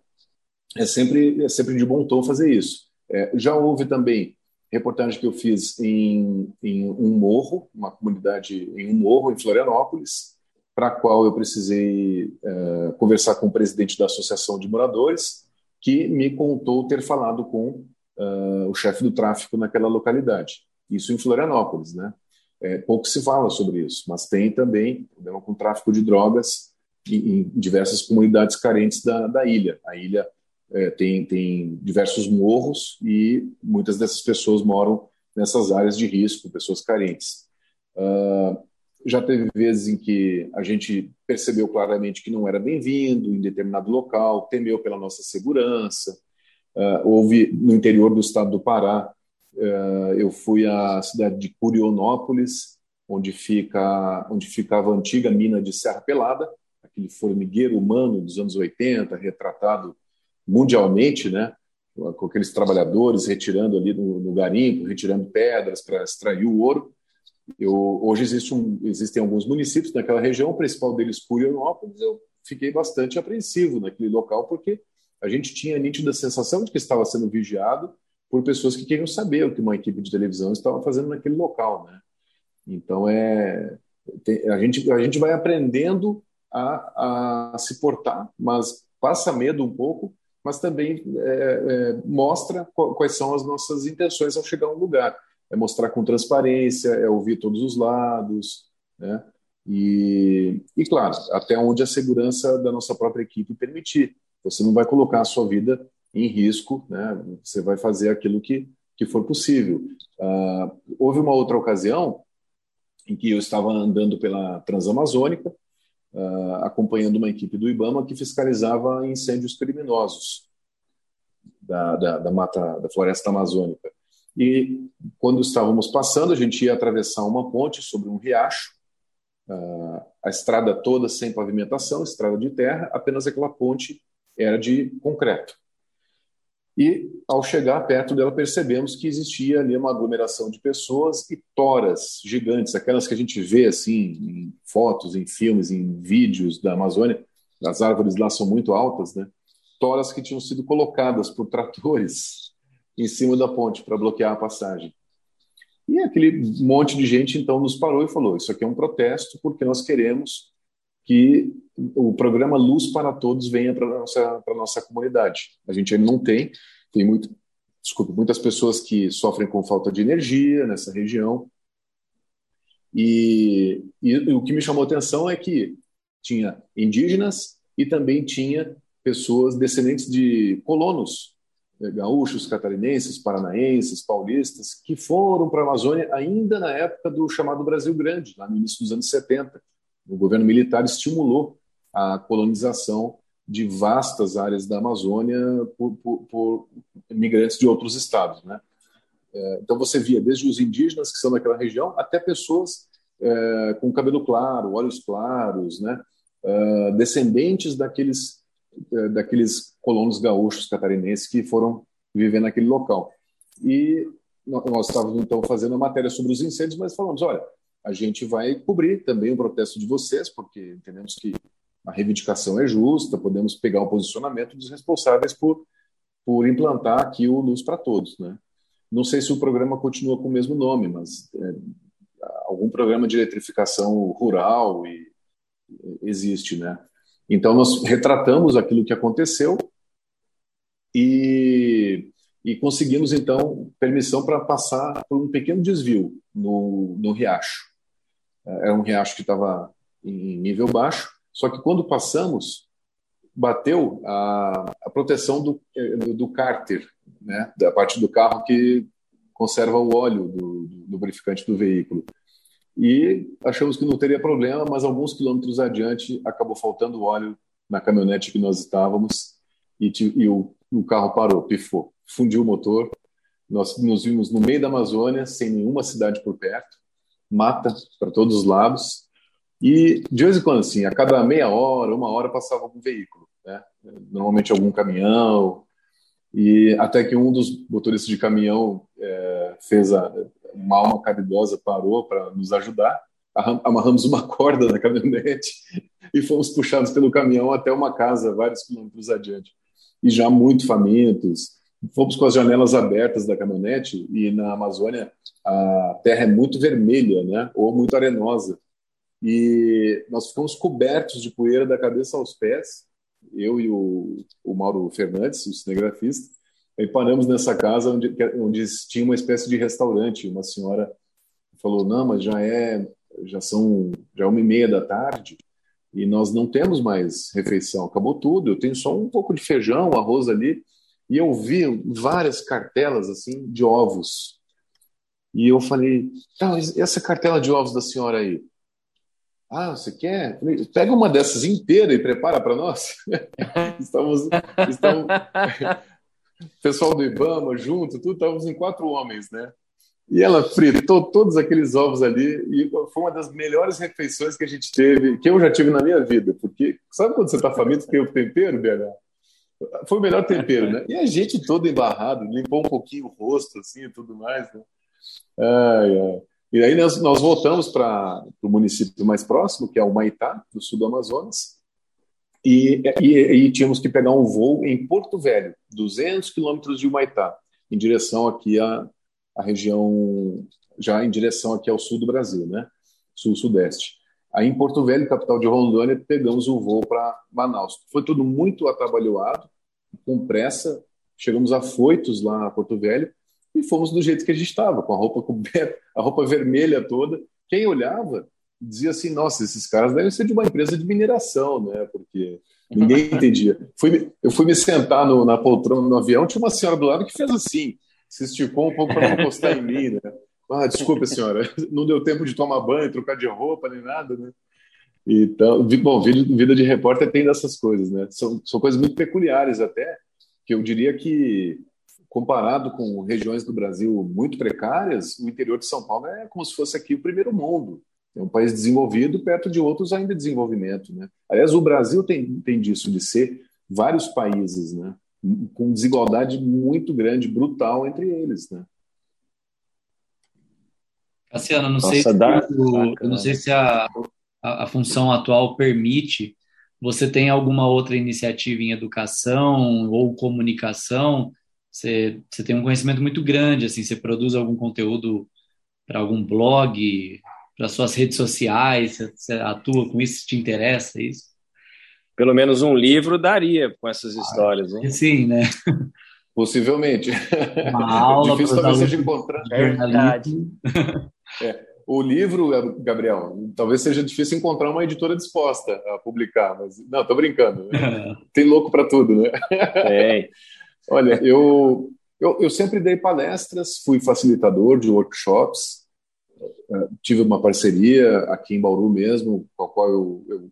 é, sempre, é sempre de bom tom fazer isso. É, já houve também reportagem que eu fiz em, em um morro, uma comunidade em um morro, em Florianópolis, para a qual eu precisei é, conversar com o presidente da Associação de Moradores, que me contou ter falado com uh, o chefe do tráfico naquela localidade. Isso em Florianópolis, né? É, pouco se fala sobre isso, mas tem também problema com tráfico de drogas em, em diversas comunidades carentes da, da ilha. A ilha é, tem, tem diversos morros e muitas dessas pessoas moram nessas áreas de risco, pessoas carentes. Uh, já teve vezes em que a gente percebeu claramente que não era bem-vindo em determinado local, temeu pela nossa segurança. Uh, houve no interior do estado do Pará, uh, eu fui à cidade de Curionópolis, onde fica onde ficava a antiga mina de Serra Pelada, aquele formigueiro humano dos anos 80, retratado mundialmente, né? com aqueles trabalhadores retirando ali no, no garimpo, retirando pedras para extrair o ouro. Eu, hoje existe um, existem alguns municípios naquela região, o principal deles, Curionópolis. Eu fiquei bastante apreensivo naquele local, porque a gente tinha a nítida sensação de que estava sendo vigiado por pessoas que queriam saber o que uma equipe de televisão estava fazendo naquele local. Né? Então, é, tem, a, gente, a gente vai aprendendo a, a se portar, mas passa medo um pouco, mas também é, é, mostra quais são as nossas intenções ao chegar a um lugar é mostrar com transparência, é ouvir todos os lados, né? E, e claro, até onde a segurança da nossa própria equipe permitir. Você não vai colocar a sua vida em risco, né? Você vai fazer aquilo que, que for possível. Uh, houve uma outra ocasião em que eu estava andando pela Transamazônica, uh, acompanhando uma equipe do IBAMA que fiscalizava incêndios criminosos da, da, da mata, da floresta amazônica. E quando estávamos passando, a gente ia atravessar uma ponte sobre um riacho, uh, a estrada toda sem pavimentação, estrada de terra, apenas aquela ponte era de concreto. E, ao chegar perto dela, percebemos que existia ali uma aglomeração de pessoas e toras gigantes, aquelas que a gente vê assim em fotos, em filmes, em vídeos da Amazônia. As árvores lá são muito altas, né? Toras que tinham sido colocadas por tratores em cima da ponte para bloquear a passagem. E aquele monte de gente então nos parou e falou: Isso aqui é um protesto porque nós queremos que o programa Luz para Todos venha para a nossa, nossa comunidade. A gente ainda não tem, tem muito, desculpa, muitas pessoas que sofrem com falta de energia nessa região. E, e, e o que me chamou a atenção é que tinha indígenas e também tinha pessoas descendentes de colonos gaúchos, catarinenses, paranaenses, paulistas, que foram para a Amazônia ainda na época do chamado Brasil Grande, lá no início dos anos 70. O governo militar estimulou a colonização de vastas áreas da Amazônia por, por, por imigrantes de outros estados. Né? É, então você via desde os indígenas que são daquela região até pessoas é, com cabelo claro, olhos claros, né? É, descendentes daqueles eh, daqueles colonos gaúchos catarinenses que foram viver naquele local. E nós estávamos então fazendo a matéria sobre os incêndios, mas falamos, olha, a gente vai cobrir também o protesto de vocês, porque entendemos que a reivindicação é justa, podemos pegar o posicionamento dos responsáveis por, por implantar aqui o Luz para Todos. Né? Não sei se o programa continua com o mesmo nome, mas é, algum programa de eletrificação rural e, existe, né? Então, nós retratamos aquilo que aconteceu e, e conseguimos, então, permissão para passar por um pequeno desvio no, no riacho. É, era um riacho que estava em nível baixo, só que quando passamos, bateu a, a proteção do, do cárter, né, da parte do carro que conserva o óleo do, do lubrificante do veículo e achamos que não teria problema, mas alguns quilômetros adiante acabou faltando óleo na caminhonete que nós estávamos e, e o, o, carro parou, pifou, fundiu o motor. Nós nos vimos no meio da Amazônia, sem nenhuma cidade por perto, mata para todos os lados. E de vez em quando, assim, a cada meia hora, uma hora, passava algum veículo, né? normalmente algum caminhão. E até que um dos motoristas de caminhão é, fez a, uma alma caridosa parou para nos ajudar. Amarramos uma corda na caminhonete e fomos puxados pelo caminhão até uma casa, vários quilômetros adiante. E já muito famintos. Fomos com as janelas abertas da caminhonete e na Amazônia a terra é muito vermelha, né? Ou muito arenosa. E nós ficamos cobertos de poeira da cabeça aos pés, eu e o, o Mauro Fernandes, o cinegrafista, Aí paramos nessa casa onde, onde tinha uma espécie de restaurante. Uma senhora falou: "Não, mas já é, já são, já é uma e meia da tarde e nós não temos mais refeição. Acabou tudo. Eu tenho só um pouco de feijão, arroz ali." E eu vi várias cartelas assim de ovos. E eu falei: "Tá, essa cartela de ovos da senhora aí?" Ah, você quer? Pega uma dessas inteira e prepara para nós. estamos, estamos, pessoal do Ibama junto, tudo, estávamos em quatro homens, né? E ela fritou todos aqueles ovos ali e foi uma das melhores refeições que a gente teve, que eu já tive na minha vida, porque sabe quando você está faminto tem o tempero, BH? Foi o melhor tempero, né? E a gente todo embarrado, limpou um pouquinho o rosto assim e tudo mais, né? Ai, ai. E aí nós, nós voltamos para o município mais próximo, que é o Maitá, do sul do Amazonas, e, e, e, tínhamos que pegar um voo em Porto Velho, 200 quilômetros de Humaitá, em direção aqui à, à região, já em direção aqui ao sul do Brasil, né? Sul-Sudeste. Aí em Porto Velho, capital de Rondônia, pegamos um voo para Manaus. Foi tudo muito atabalhoado, com pressa. Chegamos afoitos lá a Porto Velho e fomos do jeito que a gente estava, com a roupa coberta, a roupa vermelha toda. Quem olhava dizia assim: nossa, esses caras devem ser de uma empresa de mineração, né? Porque ninguém entendia. Fui, eu fui me sentar no, na poltrona no avião, tinha uma senhora do lado que fez assim, se esticou um pouco para não encostar em mim, né? Ah, desculpa, senhora, não deu tempo de tomar banho, trocar de roupa, nem nada, né? Então, bom, vida de repórter tem dessas coisas, né? São, são coisas muito peculiares até, que eu diria que, comparado com regiões do Brasil muito precárias, o interior de São Paulo é como se fosse aqui o primeiro mundo. É um país desenvolvido perto de outros ainda em desenvolvimento, né? Aliás, o Brasil tem, tem disso, de ser vários países, né? Com desigualdade muito grande, brutal entre eles, né? Cassiano, não Nossa, sei se, dá, o, eu não sei se a, a, a, função atual permite. Você tem alguma outra iniciativa em educação ou comunicação? Você, você tem um conhecimento muito grande, assim, você produz algum conteúdo para algum blog, para suas redes sociais? Você atua com isso? Te interessa isso? Pelo menos um livro daria com essas histórias, hein? Sim, né? Possivelmente. Uma aula Difícil talvez seja encontrar. É verdade. É. O livro, Gabriel, talvez seja difícil encontrar uma editora disposta a publicar, mas não, tô brincando. Né? Tem louco para tudo, né? Tem. Olha, eu, eu, eu sempre dei palestras, fui facilitador de workshops, é, tive uma parceria aqui em Bauru mesmo, com a qual eu, eu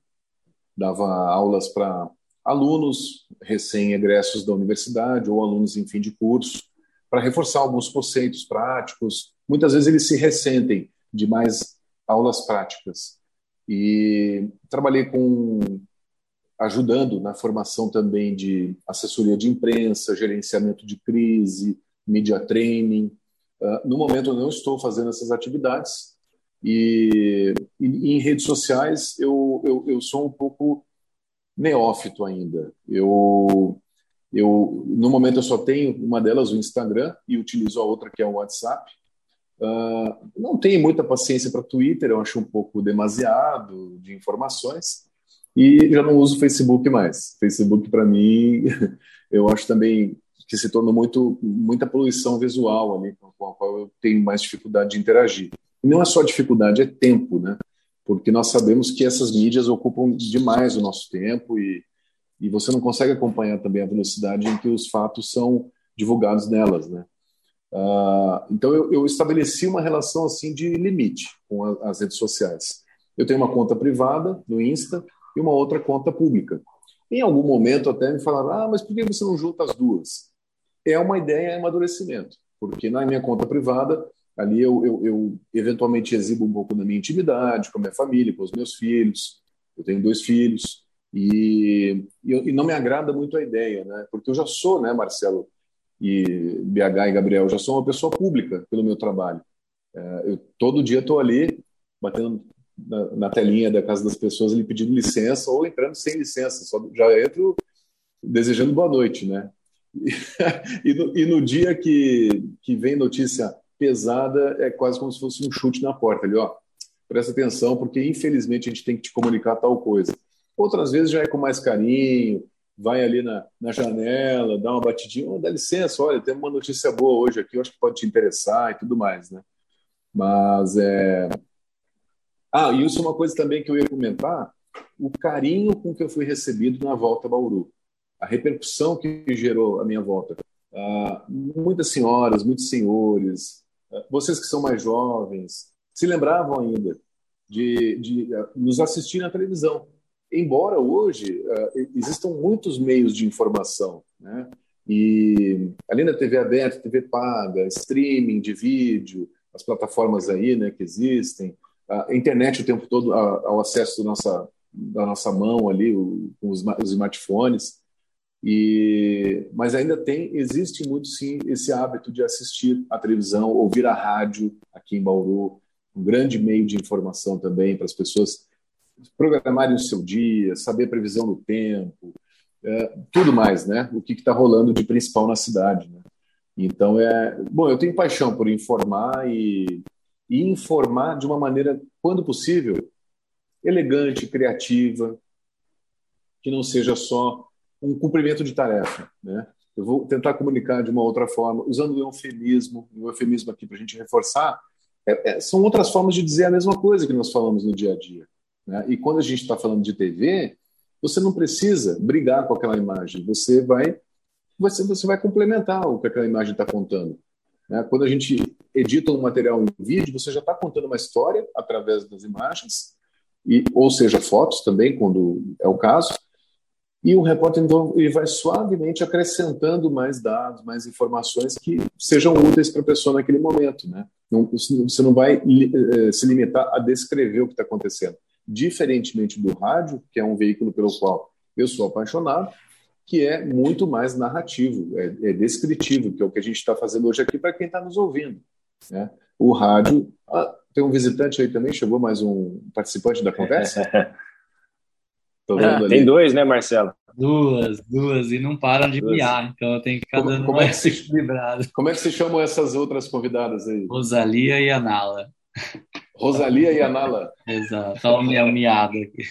dava aulas para alunos recém-egressos da universidade ou alunos em fim de curso, para reforçar alguns conceitos práticos. Muitas vezes eles se ressentem de mais aulas práticas. E trabalhei com ajudando na formação também de assessoria de imprensa, gerenciamento de crise, media training, Uh, no momento, eu não estou fazendo essas atividades. E, e em redes sociais, eu, eu, eu, sou um pouco neófito ainda. Eu, eu, no momento, eu só tenho uma delas, o Instagram, e utilizo a outra, que é o WhatsApp. Uh, não tenho muita paciência para Twitter, eu acho um pouco demasiado de informações. E já não uso Facebook mais. Facebook, para mim, eu acho também que se tornou muito, muita poluição visual ali, com a qual eu tenho mais dificuldade de interagir. E não é só dificuldade, é tempo, né? Porque nós sabemos que essas mídias ocupam demais o nosso tempo e, e você não consegue acompanhar também a velocidade em que os fatos são divulgados nelas, né? Uh, então eu, eu, estabeleci uma relação assim de limite com a, as redes sociais. Eu tenho uma conta privada no Insta e uma outra conta pública. Em algum momento até me falaram: ah, mas por que você não junta as duas? É uma ideia de amadurecimento, porque na minha conta privada, ali eu, eu, eu, eventualmente exibo um pouco da minha intimidade com a minha família, com os meus filhos. Eu tenho dois filhos e, e, e não me agrada muito a ideia, né? Porque eu já sou, né, Marcelo e BH e Gabriel, eu já sou uma pessoa pública pelo meu trabalho. É, eu todo dia estou ali batendo na, na, telinha da casa das pessoas ali pedindo licença ou entrando sem licença, só já entro desejando boa noite, né? E, no, e no dia que, que vem notícia pesada, é quase como se fosse um chute na porta ali, ó. Presta atenção, porque infelizmente a gente tem que te comunicar tal coisa. Outras vezes já é com mais carinho, vai ali na, na janela, dá uma batidinha, oh, dá licença, olha, tem uma notícia boa hoje aqui, eu acho que pode te interessar e tudo mais, né? Mas é. Ah, e isso é uma coisa também que eu ia comentar: o carinho com que eu fui recebido na volta a Bauru a repercussão que gerou a minha volta. Uh, muitas senhoras, muitos senhores, uh, vocês que são mais jovens, se lembravam ainda de, de uh, nos assistir na televisão. Embora hoje existam muitos meios de informação, né? E além da TV aberta, TV paga, streaming de vídeo, as plataformas aí, né, que existem, a internet o tempo todo ao acesso da nossa, da nossa mão ali, o, os, os smartphones. E, mas ainda tem, existe muito sim esse hábito de assistir a televisão, ouvir a rádio aqui em Bauru, um grande meio de informação também para as pessoas programarem o seu dia, saber a previsão do tempo, é, tudo mais, né? O que está rolando de principal na cidade, né? Então é bom. Eu tenho paixão por informar e, e informar de uma maneira, quando possível, elegante, criativa, que não seja só um cumprimento de tarefa. Né? eu vou tentar comunicar de uma outra forma, usando o eufemismo, o eufemismo aqui para a gente reforçar, é, é, são outras formas de dizer a mesma coisa que nós falamos no dia a dia. Né? E quando a gente está falando de TV, você não precisa brigar com aquela imagem, você vai, você, você vai complementar o que aquela imagem está contando. Né? Quando a gente edita um material em vídeo, você já está contando uma história através das imagens, e, ou seja, fotos também, quando é o caso, e o repórter então, ele vai suavemente acrescentando mais dados, mais informações que sejam úteis para a pessoa naquele momento. Né? Não, você não vai eh, se limitar a descrever o que está acontecendo. Diferentemente do rádio, que é um veículo pelo qual eu sou apaixonado, que é muito mais narrativo, é, é descritivo, que é o que a gente está fazendo hoje aqui para quem está nos ouvindo. Né? O rádio. Ah, tem um visitante aí também, chegou mais um participante da conversa? ah, tem dois, né, Marcelo? Duas, duas, e não param de miar, então eu tenho que ficar como, dando como é que se, equilibrado. Como é que se chamam essas outras convidadas aí? Rosalia e Anala. Rosalia e Anala. Exato, olha minha miada aqui.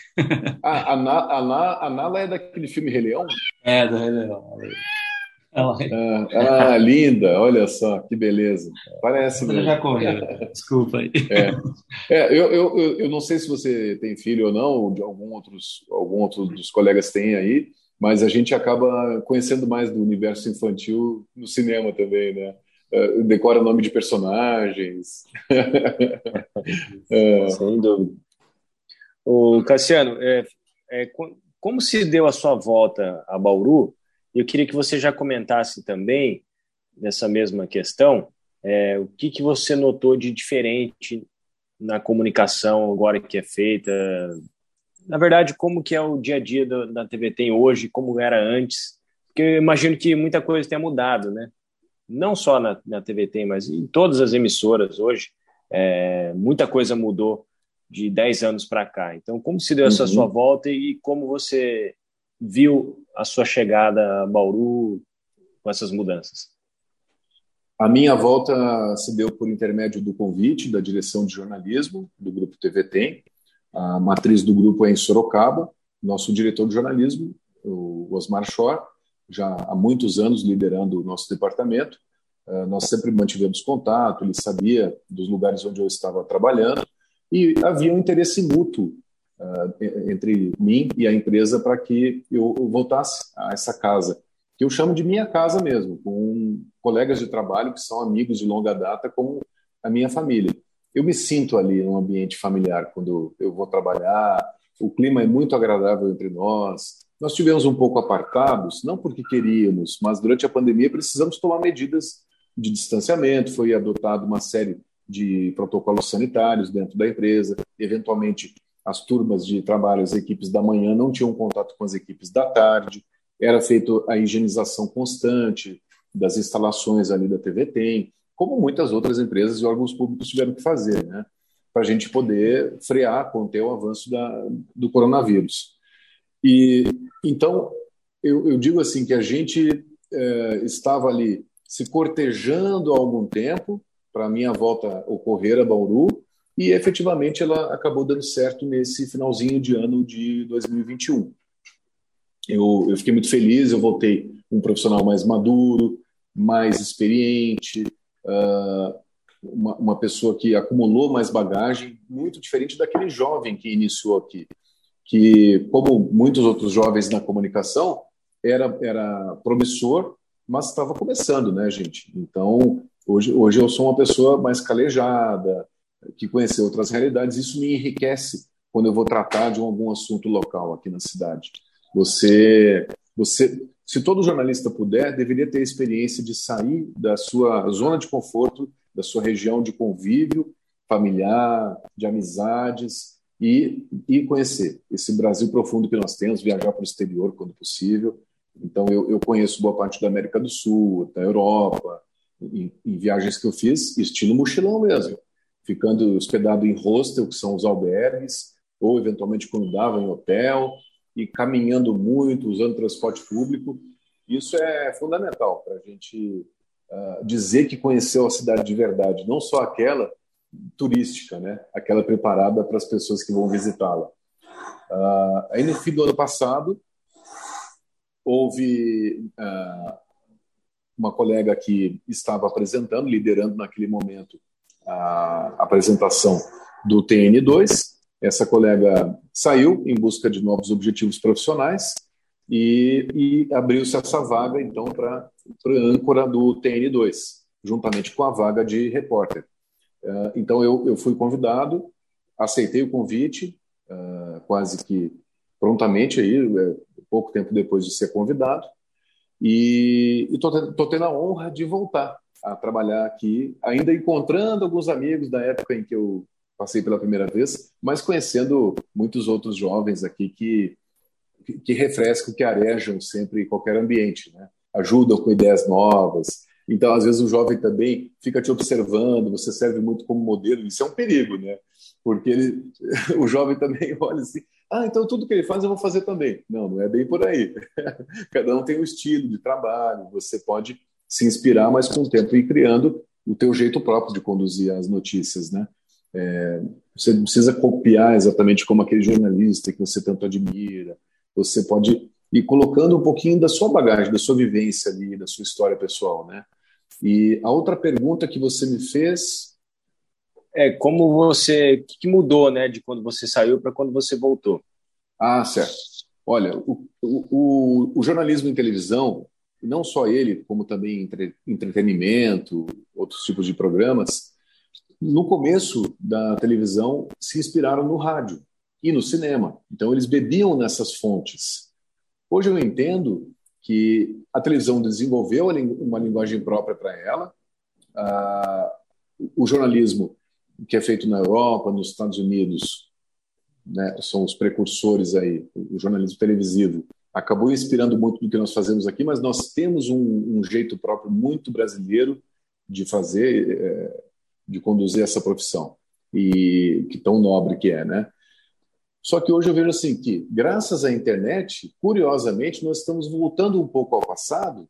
Ah, a Anala, Anala é daquele filme Rei Leão? É, do Rei Leão. Ah, ah, linda, olha só, que beleza. Parece mesmo. já correu, desculpa aí. É, é eu, eu, eu não sei se você tem filho ou não, ou de algum, outros, algum outro dos colegas tem aí, mas a gente acaba conhecendo mais do universo infantil no cinema também, né? Uh, decora nome de personagens. é. Sem dúvida. O Cassiano, é, é, como se deu a sua volta a Bauru? Eu queria que você já comentasse também nessa mesma questão é, o que, que você notou de diferente na comunicação agora que é feita. Na verdade, como que é o dia a dia do, da TV tem hoje, como era antes? Porque eu imagino que muita coisa tenha mudado, né? Não só na, na TV tem, mas em todas as emissoras hoje, é, muita coisa mudou de 10 anos para cá. Então, como se deu essa uhum. sua volta e como você viu a sua chegada a Bauru com essas mudanças? A minha volta se deu por intermédio do convite da direção de jornalismo do Grupo TV Tem. A matriz do grupo é em Sorocaba. Nosso diretor de jornalismo, o Osmar Schor, já há muitos anos liderando o nosso departamento. Eh, nós sempre mantivemos contato, ele sabia dos lugares onde eu estava trabalhando e havia um interesse mútuo uh, entre mim e a empresa para que eu voltasse a essa casa, que eu chamo de minha casa mesmo, com colegas de trabalho que são amigos de longa data, como a minha família. Eu me sinto ali num ambiente familiar quando eu vou trabalhar, o clima é muito agradável entre nós. Nós tivemos um pouco apartados, não porque queríamos, mas durante a pandemia precisamos tomar medidas de distanciamento, foi adotado uma série de protocolos sanitários dentro da empresa, eventualmente as turmas de trabalho, as equipes da manhã não tinham contato com as equipes da tarde, era feita a higienização constante das instalações ali da TV Tem, como muitas outras empresas e órgãos públicos tiveram que fazer, né? Para a gente poder frear, conter o avanço da, do coronavírus. E então eu, eu digo assim que a gente é, estava ali se cortejando há algum tempo para a minha volta ocorrer a Bauru, e efetivamente ela acabou dando certo nesse finalzinho de ano de 2021. Eu, eu fiquei muito feliz, eu voltei um profissional mais maduro, mais experiente, uh, uma, uma, pessoa que acumulou mais bagagem, muito diferente daquele jovem que iniciou aqui, que, como muitos outros jovens na comunicação, era, era promissor, mas estava começando, né, gente? Então, hoje, hoje eu sou uma pessoa mais calejada, que conhecer outras realidades, isso me enriquece quando eu vou tratar de algum assunto local aqui na cidade. Você, você, se todo jornalista puder, deveria ter a experiência de sair da sua zona de conforto, da sua região de convívio familiar, de amizades e, e conhecer esse Brasil profundo que nós temos, viajar para o exterior quando possível. Então, eu, eu conheço boa parte da América do Sul, da Europa, em, em viagens que eu fiz, estilo mochilão mesmo ficando hospedado em hostel, que são os albergues, ou eventualmente quando dava em hotel, e caminhando muito, usando transporte público. Isso é fundamental para a gente uh, dizer que conheceu a cidade de verdade, não só aquela turística, né? aquela preparada para as pessoas que vão visitá-la. Uh, aí no fim do ano passado, houve uh, uma colega que estava apresentando, liderando naquele momento a apresentação do TN2. Essa colega saiu em busca de novos objetivos profissionais e, e abriu-se essa vaga, então, para âncora do TN2, juntamente com a vaga de repórter. Uh, então, eu, eu fui convidado, aceitei o convite, uh, quase que prontamente, aí, é, pouco tempo depois de ser convidado, e estou tendo a honra de voltar a trabalhar aqui, ainda encontrando alguns amigos da época em que eu passei pela primeira vez, mas conhecendo muitos outros jovens aqui que, que refrescam, que arejam sempre qualquer ambiente, né? ajudam com ideias novas. Então, às vezes, o jovem também fica te observando, você serve muito como modelo, isso é um perigo, né? Porque ele, o jovem também olha assim, ah, então tudo que ele faz eu vou fazer também. Não, não é bem por aí. Cada um tem um estilo de trabalho, você pode se inspirar, mas com o tempo ir criando o teu jeito próprio de conduzir as notícias, né? É, você não precisa copiar exatamente como aquele jornalista que você tanto admira. Você pode ir colocando um pouquinho da sua bagagem, da sua vivência ali, da sua história pessoal, né? E a outra pergunta que você me fez é como você, o que mudou, né, de quando você saiu para quando você voltou? Ah, certo. Olha, o, o, o jornalismo em televisão, não só ele, como também entre, entretenimento, outros tipos de programas, no começo da televisão se inspiraram no rádio e no cinema. Então eles bebiam nessas fontes. Hoje eu entendo que a televisão desenvolveu uma linguagem própria para ela. O jornalismo que é feito na Europa, nos Estados Unidos, né, são os precursores aí. O jornalismo televisivo acabou inspirando muito do que nós fazemos aqui, mas nós temos um, um jeito próprio muito brasileiro de fazer é, de conduzir essa profissão e que tão nobre que é, né? Só que hoje eu vejo assim que, graças à internet, curiosamente, nós estamos voltando um pouco ao passado.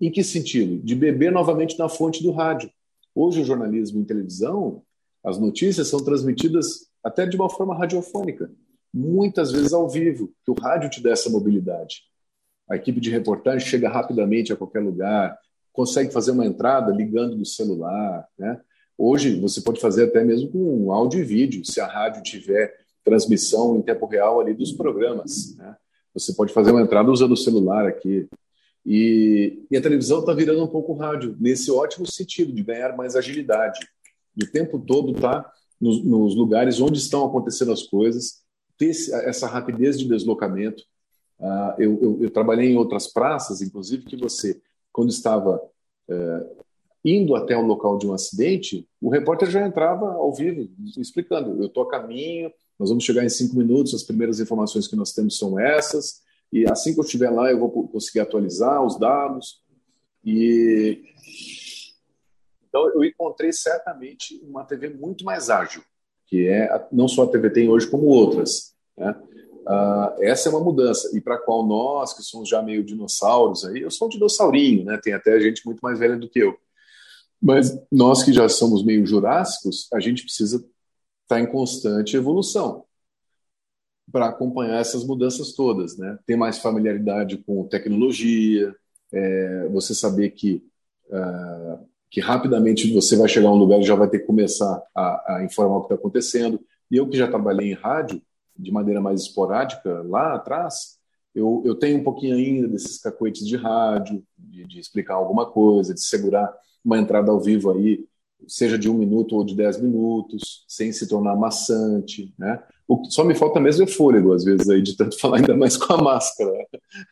Em que sentido? De beber novamente na fonte do rádio. Hoje o jornalismo em televisão, as notícias são transmitidas até de uma forma radiofônica, muitas vezes ao vivo, que o rádio te dá essa mobilidade. A equipe de reportagem chega rapidamente a qualquer lugar, consegue fazer uma entrada ligando do celular, né? Hoje você pode fazer até mesmo com áudio e vídeo, se a rádio tiver transmissão em tempo real ali dos programas. Né? Você pode fazer uma entrada usando o celular aqui. E, e a televisão está virando um pouco rádio, nesse ótimo sentido, de ganhar mais agilidade. O tempo todo está nos, nos, lugares onde estão acontecendo as coisas, ter essa rapidez de deslocamento. Uh, eu, eu, eu, trabalhei em outras praças, inclusive, que você, quando estava uh, indo até o local de um acidente, o repórter já entrava ao vivo, explicando: eu estou a caminho, nós vamos chegar em cinco minutos, as primeiras informações que nós temos são essas, e assim que eu estiver lá, eu vou conseguir atualizar os dados. E então eu encontrei certamente uma TV muito mais ágil, que é não só a TV tem hoje como outras. Né? Uh, essa é uma mudança e para qual nós que somos já meio dinossauros aí, eu sou um dinossaurinho, né? Tem até gente muito mais velha do que eu. Mas nós que já somos meio jurássicos, a gente precisa estar em constante evolução para acompanhar essas mudanças todas, né? Ter mais familiaridade com tecnologia, é, você saber que uh, que rapidamente você vai chegar a um lugar e já vai ter que começar a, a informar o que está acontecendo. E eu que já trabalhei em rádio de maneira mais esporádica lá atrás, eu, eu tenho um pouquinho ainda desses cacoetes de rádio, de, de explicar alguma coisa, de segurar uma entrada ao vivo aí, seja de um minuto ou de dez minutos, sem se tornar maçante, né? O que só me falta mesmo é fôlego, às vezes, aí, de tanto falar ainda mais com a máscara.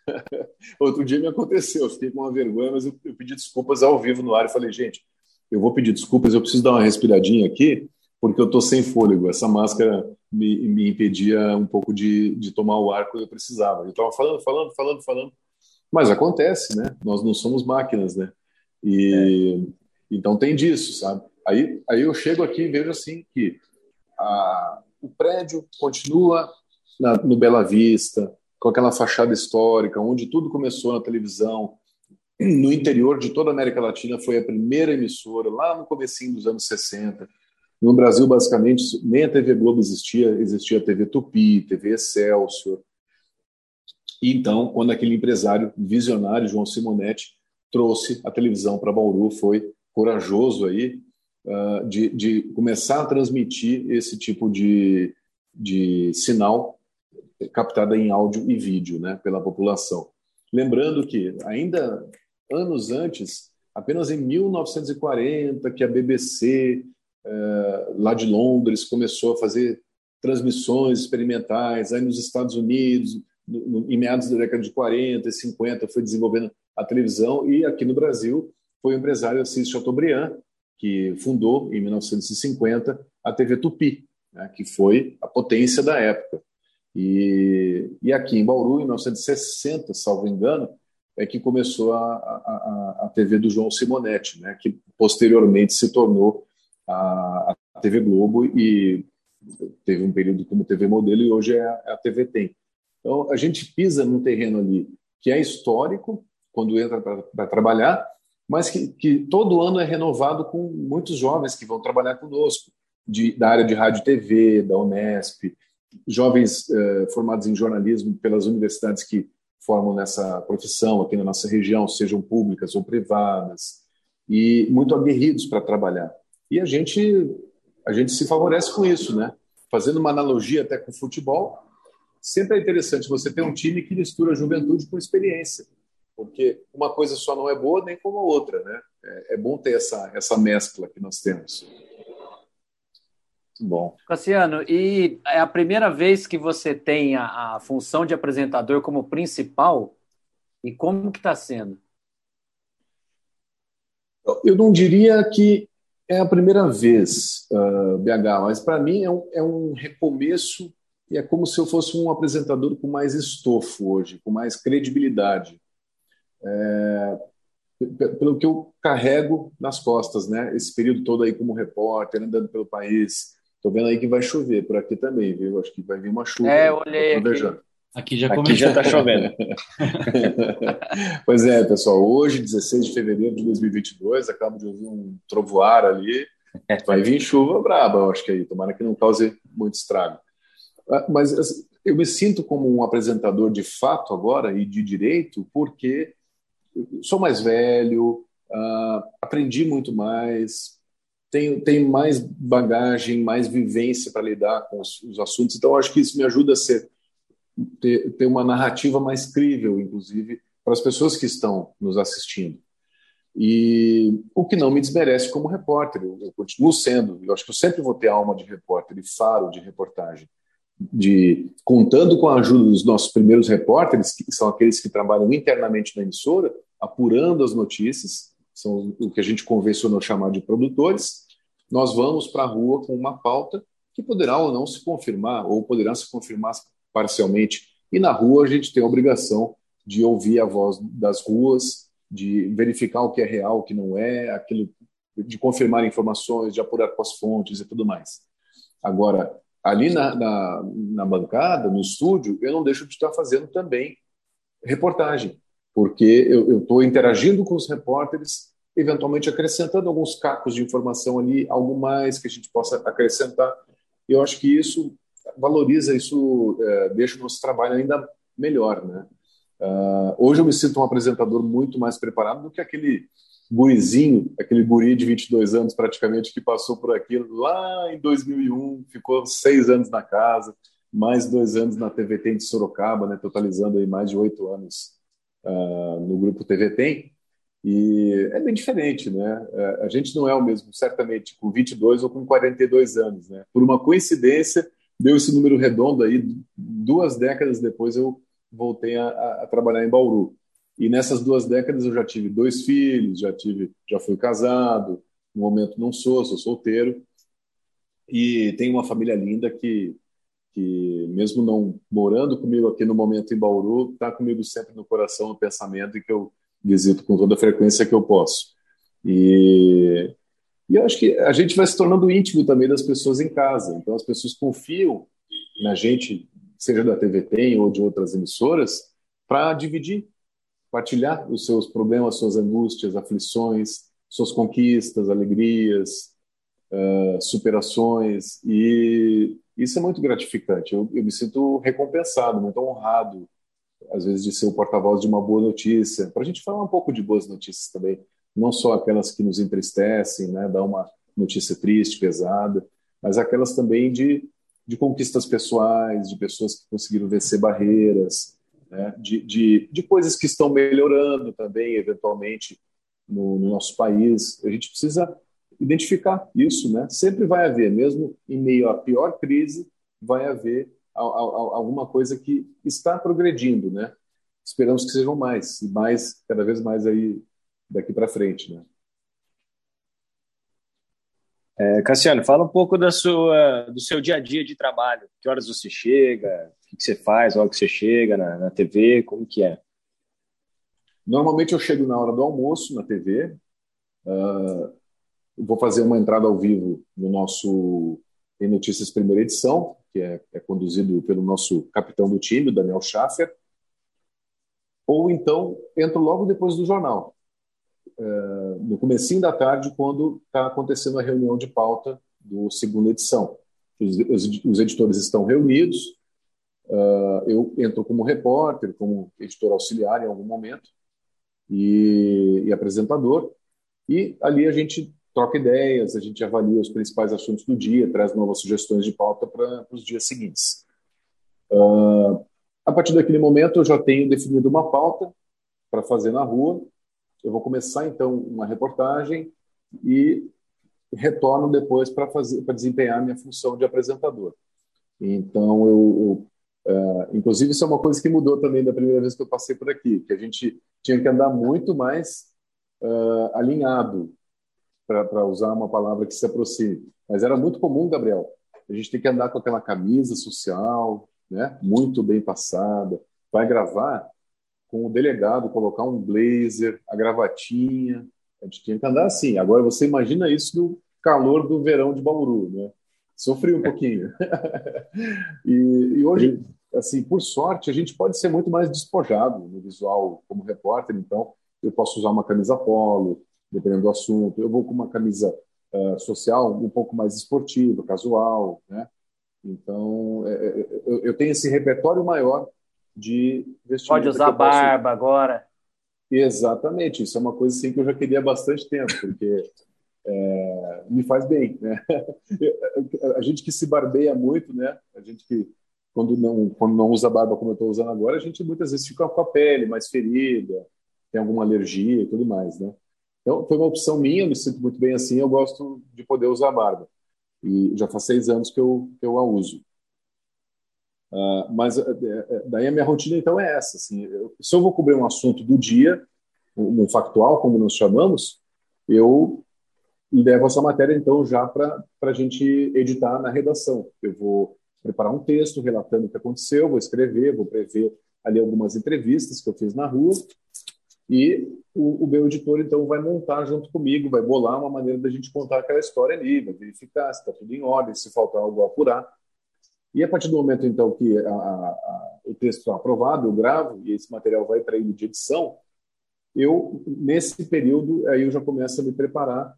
Outro dia me aconteceu, eu fiquei com uma vergonha, mas eu, eu pedi desculpas ao vivo no ar e falei, gente, eu vou pedir desculpas, eu preciso dar uma respiradinha aqui, porque eu estou sem fôlego. Essa máscara me, me impedia um pouco de, de tomar o ar quando eu precisava. Eu estava falando, falando, falando, falando. Mas acontece, né? Nós não somos máquinas, né? E é. então tem disso, sabe? Aí, aí eu chego aqui e vejo assim que a, o prédio continua na, no Bela Vista, com aquela fachada histórica, onde tudo começou na televisão. No interior de toda a América Latina foi a primeira emissora, lá no comecinho dos anos 60. No Brasil, basicamente, nem a TV Globo existia, existia a TV Tupi, TV Excelsior. E então, quando aquele empresário visionário, João Simonetti, trouxe a televisão para Bauru, foi corajoso aí uh, de, de, começar a transmitir esse tipo de, de sinal captada em áudio e vídeo né, pela população. Lembrando que, ainda anos antes, apenas em 1940, que a BBC, eh, lá de Londres, começou a fazer transmissões experimentais, aí nos Estados Unidos, no, em meados da década de 40 e 50, foi desenvolvendo a televisão, e aqui no Brasil foi o empresário Assis Chateaubriand, que fundou, em 1950, a TV Tupi, né, que foi a potência da época. E, e aqui em Bauru, em 1960, salvo engano, é que começou a, a, a TV do João Simonetti, né, que posteriormente se tornou a, a TV Globo e teve um período como TV modelo e hoje é a, é a TV Tem. Então, a gente pisa num terreno ali que é histórico, quando entra para trabalhar, mas que, que, todo ano é renovado com muitos jovens que vão trabalhar conosco, de, da área de rádio e TV, da Unesp, jovens eh, formados em jornalismo pelas universidades que formam nessa profissão aqui na nossa região, sejam públicas ou privadas, e muito aguerridos para trabalhar. E a gente a gente se favorece com isso, né? Fazendo uma analogia até com o futebol, sempre é interessante você ter um time que mistura juventude com experiência, porque uma coisa só não é boa nem como a outra, né? É, é bom ter essa essa mescla que nós temos. Bom. Cassiano, e é a primeira vez que você tem a, a função de apresentador como principal? E como que está sendo? Eu não diria que é a primeira vez, uh, ah, BH, mas para mim é um, é um recomeço e é como se eu fosse um apresentador com mais estofo hoje, com mais credibilidade. É, pelo que eu carrego nas costas, né? Esse período todo aí como repórter, andando pelo país, Tô vendo aí que vai chover por aqui também, viu? Acho que vai vir uma chuva. É, olhei aqui. Aqui já Aqui já está chovendo. pois é, pessoal. Hoje, 16 de fevereiro de 2022, acabo de ouvir um trovoar ali. Vai vir chuva braba, eu acho que aí. Tomara que não cause muito estrago. Ah, mas assim, eu me sinto como um apresentador de fato agora e de direito, porque sou mais velho, uh, aprendi muito mais, tenho, tenho mais bagagem, mais vivência para lidar com os, os, assuntos. Então, acho que isso me ajuda a ser, ter, ter uma narrativa mais crível, inclusive, para as pessoas que estão nos assistindo. E o que não me desmerece como repórter, eu, eu continuo sendo, eu acho que eu sempre vou ter alma de repórter e faro de reportagem. De, contando com a ajuda dos nossos primeiros repórteres, que são aqueles que trabalham internamente na emissora, apurando as notícias, são o que a gente convencionou chamar de produtores, nós vamos para a rua com uma pauta que poderá ou não se confirmar, ou poderá se confirmar parcialmente. E na rua a gente tem a obrigação de ouvir a voz das ruas, de verificar o que é real, o que não é, aquilo, de confirmar informações, de apurar com as fontes e tudo mais. Agora, ali na, na, na bancada, no estúdio, eu não deixo de estar fazendo também reportagem, porque eu estou interagindo com os repórteres eventualmente acrescentando alguns cacos de informação ali, algo mais que a gente possa acrescentar. Eu acho que isso valoriza, isso é, deixa o nosso trabalho ainda melhor, né? Uh, hoje eu me sinto um apresentador muito mais preparado do que aquele gurizinho, aquele guri de 22 anos praticamente que passou por aquilo lá em 2001, ficou seis anos na casa, mais dois anos na TV Tem de Sorocaba, né, totalizando aí mais de oito anos uh, no grupo TV Tem. E é bem diferente, né? É, a gente não é o mesmo, certamente, com 22 ou com 42 anos, né? Por uma coincidência, deu esse número redondo aí, duas décadas depois eu voltei a, a, trabalhar em Bauru. E nessas duas décadas eu já tive dois filhos, já tive, já fui casado, no momento não sou, sou solteiro. E tenho uma família linda que, que mesmo não morando comigo aqui no momento em Bauru, está comigo sempre no coração, no pensamento, e que eu visito com toda a frequência que eu posso. E, e eu acho que a gente vai se tornando íntimo também das pessoas em casa. Então as pessoas confiam na gente, seja da TV Tem ou de outras emissoras, para dividir, partilhar os seus problemas, suas angústias, aflições, suas conquistas, alegrias, uh, superações. E isso é muito gratificante. Eu, eu me sinto recompensado, muito honrado às vezes, de ser o porta-voz de uma boa notícia, para a gente falar um pouco de boas notícias também, não só aquelas que nos entristecem, né, uma notícia triste, pesada, mas aquelas também de, de conquistas pessoais, de pessoas que conseguiram vencer barreiras, né, de, de, de coisas que estão melhorando também, eventualmente, no, no nosso país. A gente precisa identificar isso, né? Sempre vai haver, mesmo em meio à pior crise, vai haver alguma coisa que está progredindo, né? Esperamos que sejam mais e mais, cada vez mais aí daqui para frente, né? É, Cassiano, fala um pouco da sua, do seu dia a dia de trabalho. Que horas você chega? O que você faz? Logo que você chega na, na TV? Como que é? Normalmente eu chego na hora do almoço na TV. Uh, ah, vou fazer uma entrada ao vivo no nosso em Notícias Primeira Edição, que é, é conduzido pelo nosso capitão do time, Daniel Schaffer. Ou então entro logo depois do jornal, uh, no comecinho da tarde, quando está acontecendo a reunião de pauta do segunda edição. Os, os, os editores estão reunidos, uh, eu entro como repórter, como editor auxiliar em algum momento, e, e apresentador, e ali a gente troca ideias, a gente avalia os principais assuntos do dia, traz novas sugestões de pauta para os dias seguintes. Uh, a partir daquele momento, eu já tenho definido uma pauta para fazer na rua. Eu vou começar então uma reportagem e retorno depois para fazer, para desempenhar minha função de apresentador. Então, eu, eu uh, inclusive, isso é uma coisa que mudou também da primeira vez que eu passei por aqui, que a gente tinha que andar muito mais uh, alinhado, para usar uma palavra que se aproxime. Mas era muito comum, Gabriel, a gente tem que andar com aquela camisa social, né, muito bem passada. Vai gravar com o delegado, colocar um blazer, a gravatinha. A gente tinha que andar assim. Agora você imagina isso no calor do verão de Bauru, né? Sofri um pouquinho. e, e hoje, assim, por sorte, a gente pode ser muito mais despojado no visual como repórter. Então, eu posso usar uma camisa polo, dependendo do assunto. Eu vou com uma camisa uh, social um pouco mais esportiva, casual, né? Então, é, é, é eu, tenho esse repertório maior de vestimenta. Pode usar barba agora. Exatamente, isso é uma coisa assim, que eu já queria há bastante tempo, porque é, me faz bem. Né? A gente que se barbeia muito, né? a gente que, quando não, quando não usa barba como eu estou usando agora, a gente muitas vezes fica com a pele mais ferida, tem alguma alergia e tudo mais. Né? Então, foi uma opção minha, eu me sinto muito bem assim, eu gosto de poder usar barba. E já faz seis anos que eu, que eu a uso. Uh, mas uh, daí a minha rotina, então, é essa. Assim, eu, se eu vou cobrir um assunto do dia, um, um factual, como nós chamamos, eu levo essa matéria, então, já para a gente editar na redação. Eu vou preparar um texto relatando o que aconteceu, vou escrever, vou prever ali algumas entrevistas que eu fiz na rua e o, o, meu editor, então, vai montar junto comigo, vai bolar uma maneira da gente contar aquela história ali, vai verificar se está tudo em ordem, se faltar algo apurar. E a partir do momento, então, que a, a, o texto está aprovado, eu gravo e esse material vai para ele de edição, eu, nesse período, aí eu já começo a me preparar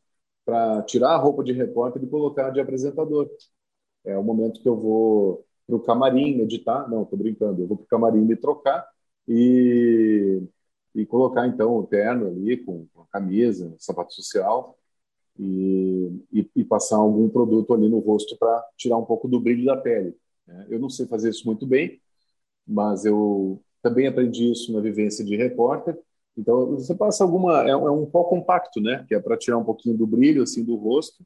para tirar a roupa de repórter e colocar de apresentador. É o momento que eu vou para o camarim editar, não, estou brincando, eu vou para o camarim me trocar e e colocar então o terno ali com, a camisa, sapato social e, e, e, passar algum produto ali no rosto para tirar um pouco do brilho da pele. Né? Eu não sei fazer isso muito bem, mas eu também aprendi isso na vivência de repórter. Então você passa alguma é, é um pó compacto, né? Que é para tirar um pouquinho do brilho assim do rosto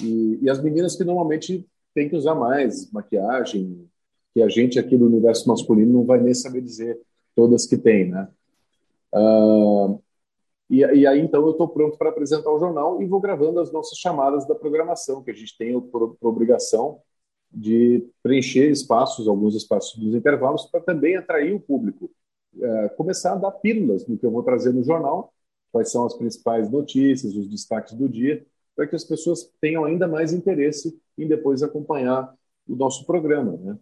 e, e as meninas que normalmente têm que usar mais maquiagem, que a gente aqui do universo masculino não vai nem saber dizer todas que tem, né? Uh, e, e, aí, então, eu estou pronto para apresentar o jornal e vou gravando as nossas chamadas da programação, que a gente tem por, por obrigação de preencher espaços, alguns espaços dos intervalos, para também atrair o público. Uh, começar a dar pílulas no que eu vou trazer no jornal, quais são as principais notícias, os destaques do dia, para que as pessoas tenham ainda mais interesse em depois acompanhar o nosso programa. Né?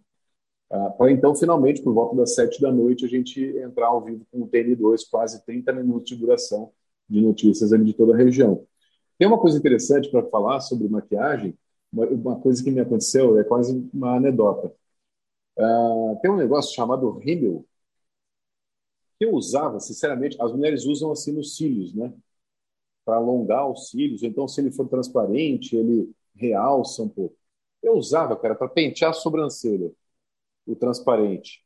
Ah, para então, finalmente, por volta das sete da noite, a gente entrar ao vivo com o TN2, quase 30 minutos de duração de notícias de toda a região. Tem uma coisa interessante para falar sobre maquiagem, uma coisa que me aconteceu, é quase uma anedota. Uh, tem um negócio chamado que eu usava, sinceramente, as mulheres usam assim nos cílios, né? Para alongar os cílios. Então, se ele for transparente, ele realça um pouco. Eu usava, cara, para pentear a sobrancelha, o transparente.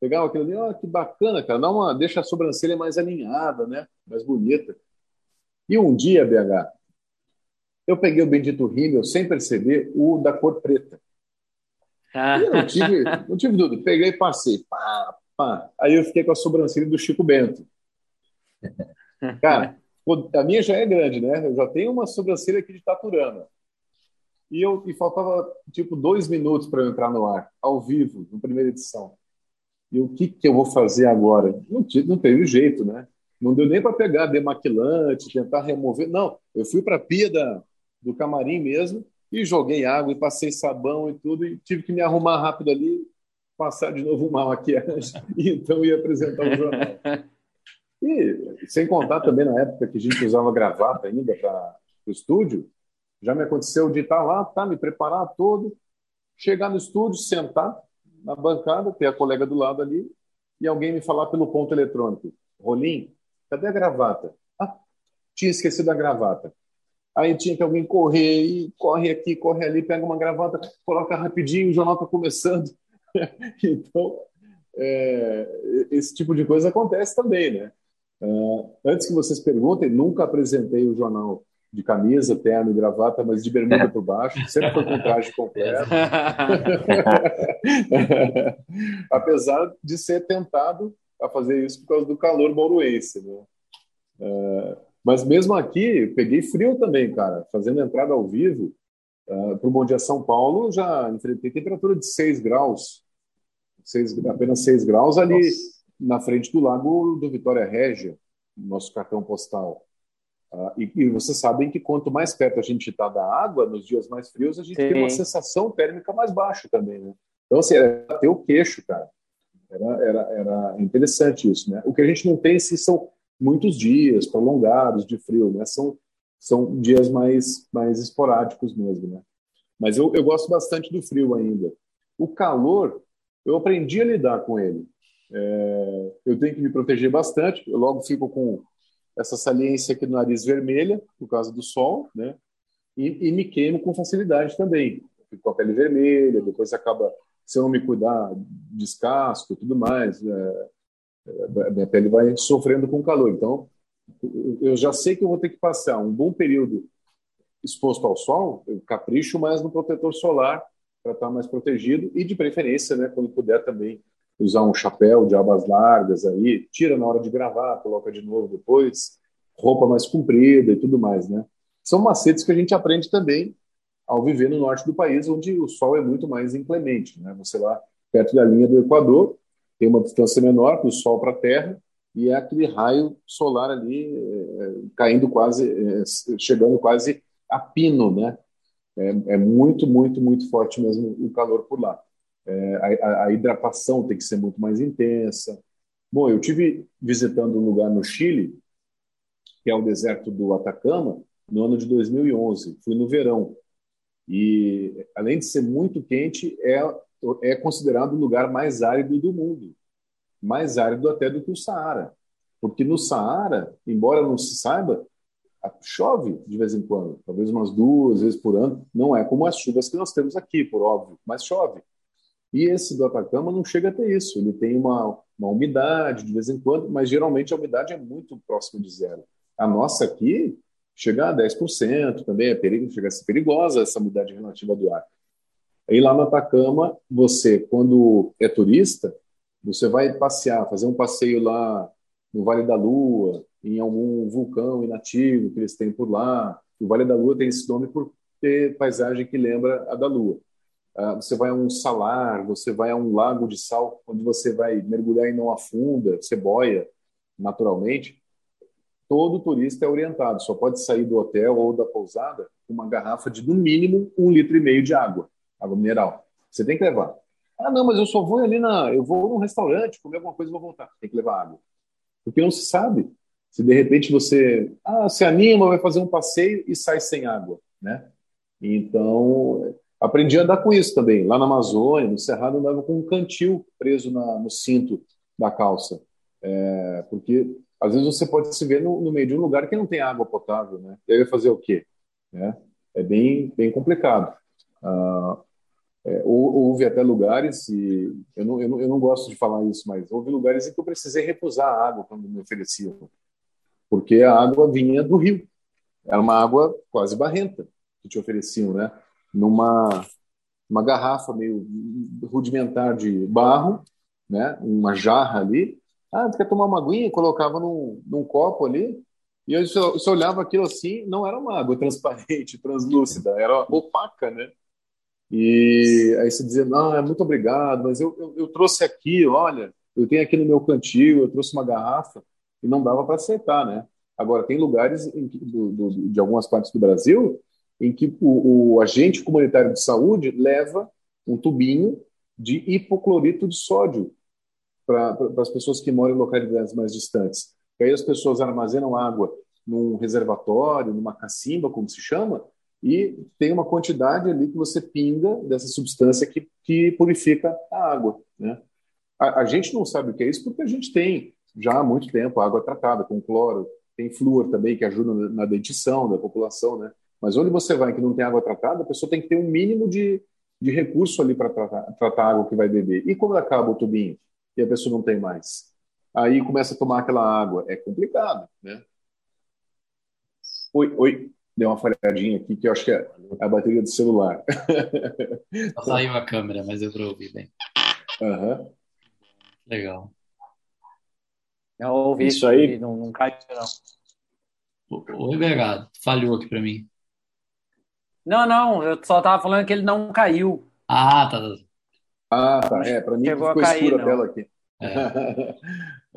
Pegava aquilo ali, oh, que bacana, cara, dá uma, deixa a sobrancelha mais alinhada, né? Mais bonita. E um dia, BH, eu peguei o bendito rímel sem perceber o da cor preta. E eu não tive, não tive dúvida. Peguei e passei. Pá, pá. Aí eu fiquei com a sobrancelha do Chico Bento. Cara, a minha já é grande, né? Eu já tenho uma sobrancelha aqui de Taturana. E, eu, e faltava, tipo, dois minutos para eu entrar no ar, ao vivo, na primeira edição. E o que, que eu vou fazer agora? Não, não teve jeito, né? Não deu nem para pegar demaquilante, tentar remover. Não, eu fui para a pia da, do camarim mesmo e joguei água e passei sabão e tudo e tive que me arrumar rápido ali, passar de novo uma maquiagem e então ia apresentar o jornal. E sem contar também na época que a gente usava gravata ainda para o estúdio, já me aconteceu de estar lá, tá, me preparar todo, chegar no estúdio, sentar, na bancada, ter a colega do lado ali, e alguém me falar pelo ponto eletrônico: Rolim, cadê a gravata? Ah, tinha esquecido a gravata. Aí tinha que alguém correr, e corre aqui, corre ali, pega uma gravata, coloca rapidinho, o jornal está começando. então, é, esse tipo de coisa acontece também, né? Uh, antes que vocês perguntem, nunca apresentei o jornal de camisa, terno e gravata, mas de bermuda por baixo, sempre foi com traje completo. Apesar de ser tentado a fazer isso por causa do calor mauruense, né? Uh, mas mesmo aqui, peguei frio também, cara. Fazendo entrada ao vivo, uh, para o Bom Dia São Paulo, já enfrentei temperatura de 6 graus. 6, apenas 6 graus ali Nossa. na frente do lago do Vitória Régia, nosso cartão postal. Uh, e, e, vocês sabem que quanto mais perto a gente está da água, nos dias mais frios, a gente Sim. tem uma sensação térmica mais baixa também, né? Então, assim, era ter o queixo, cara. Era, era, era interessante isso, né? O que a gente não tem, se são muitos dias prolongados de frio, né? São, são dias mais, mais esporádicos mesmo, né? Mas eu, eu gosto bastante do frio ainda. O calor, eu aprendi a lidar com ele. É, eu tenho que me proteger bastante. Eu logo fico com essa saliência aqui no nariz vermelha, por causa do sol, né? E, e me queimo com facilidade também. Fico com a pele vermelha, depois acaba, se eu não me cuidar, descasco e tudo mais. É, é, minha pele vai sofrendo com calor. Então, eu já sei que eu vou ter que passar um bom período exposto ao sol, eu capricho mais no protetor solar para estar mais protegido e, de preferência, né, quando puder também usar um chapéu de abas largas aí, tira na hora de gravar, coloca de novo depois, roupa mais comprida e tudo mais, né? São macetes que a gente aprende também ao viver no norte do país, onde o sol é muito mais inclemente, né? Você lá perto da linha do Equador tem uma distância menor do sol para a Terra e é aquele raio solar ali é, caindo quase, é, chegando quase a pino, né? É, é muito, muito, muito forte mesmo o calor por lá. É, a, a, hidratação tem que ser muito mais intensa. Bom, eu tive visitando um lugar no Chile, que é o deserto do Atacama, no ano de 2011. Fui no verão. E, além de ser muito quente, é, é considerado o lugar mais árido do mundo. Mais árido até do que o Saara. Porque no Saara, embora não se saiba, chove de vez em quando, talvez umas duas vezes por ano. Não é como as chuvas que nós temos aqui, por óbvio, mas chove. E esse do Atacama não chega a ter isso. Ele tem uma, uma umidade de vez em quando, mas geralmente a umidade é muito próxima de zero. A nossa aqui chega a 10%, também é perigo, chega a ser perigosa essa umidade relativa do ar. Aí lá no Atacama, você, quando é turista, você vai passear, fazer um passeio lá no Vale da Lua, em algum vulcão inativo que eles têm por lá. O Vale da Lua tem esse nome por ter paisagem que lembra a da Lua. Uh, você vai a um salar, você vai a um lago de sal, onde você vai mergulhar e não afunda, você boia naturalmente. Todo turista é orientado, só pode sair do hotel ou da pousada com uma garrafa de, no mínimo, um litro e meio de água, água mineral. Você tem que levar. Ah, não, mas eu só vou ali na. Eu vou num restaurante, comer alguma coisa e vou voltar. Tem que levar água. Porque não se sabe. Se de repente você ah, se anima, vai fazer um passeio e sai sem água, né? Então, aprendi a andar com isso também. Lá na Amazônia, no Cerrado, andava com um cantil preso na, no cinto da calça. É, porque às vezes você pode se ver no, no, meio de um lugar que não tem água potável, né? E aí vai fazer o quê? É, é bem, bem complicado. Ah, é, houve até lugares, e eu não, eu, não, eu não gosto de falar isso, mas houve lugares em que eu precisei recusar a água quando me ofereciam, porque a água vinha do rio. Era uma água quase barrenta que te ofereciam, né? Numa uma garrafa meio rudimentar de barro, né? Uma jarra ali. Ah, você quer tomar uma aguinha? Colocava num, num copo ali. E eu só, só olhava aquilo assim, não era uma água transparente, translúcida, era opaca, né? E aí você dizia, não, é muito obrigado, mas eu, eu, eu, trouxe aqui, olha, eu tenho aqui no meu cantil, eu trouxe uma garrafa, e não dava para aceitar, né? Agora, tem lugares que, do, do, de algumas partes do Brasil em que o, o agente comunitário de saúde leva um tubinho de hipoclorito de sódio para as pessoas que moram em localidades mais distantes. E aí as pessoas armazenam água num reservatório, numa cacimba, como se chama, e tem uma quantidade ali que você pinga dessa substância que, que purifica a água. Né? A, a, gente não sabe o que é isso porque a gente tem já há muito tempo água tratada com cloro, tem flúor também que ajuda na dentição da população, né? Mas onde você vai que não tem água tratada, a pessoa tem que ter um mínimo de, de recurso ali para tratar, tratar a água que vai beber. E quando acaba o tubinho e a pessoa não tem mais? Aí começa a tomar aquela água. É complicado, né? Oi, oi. Deu uma falhadinha aqui que eu acho que é a bateria do celular. Saiu a câmera, mas eu vou ouvir bem. Uhum. Legal. Eu ouvi isso aí. Não, não cai, não. Oi, Bergado. Falhou aqui para mim. Não, não, eu só tava falando que ele não caiu. Ah, tá. tá. Ah, tá. É, para mim Chegou ficou a cair, escura a tela aqui. É.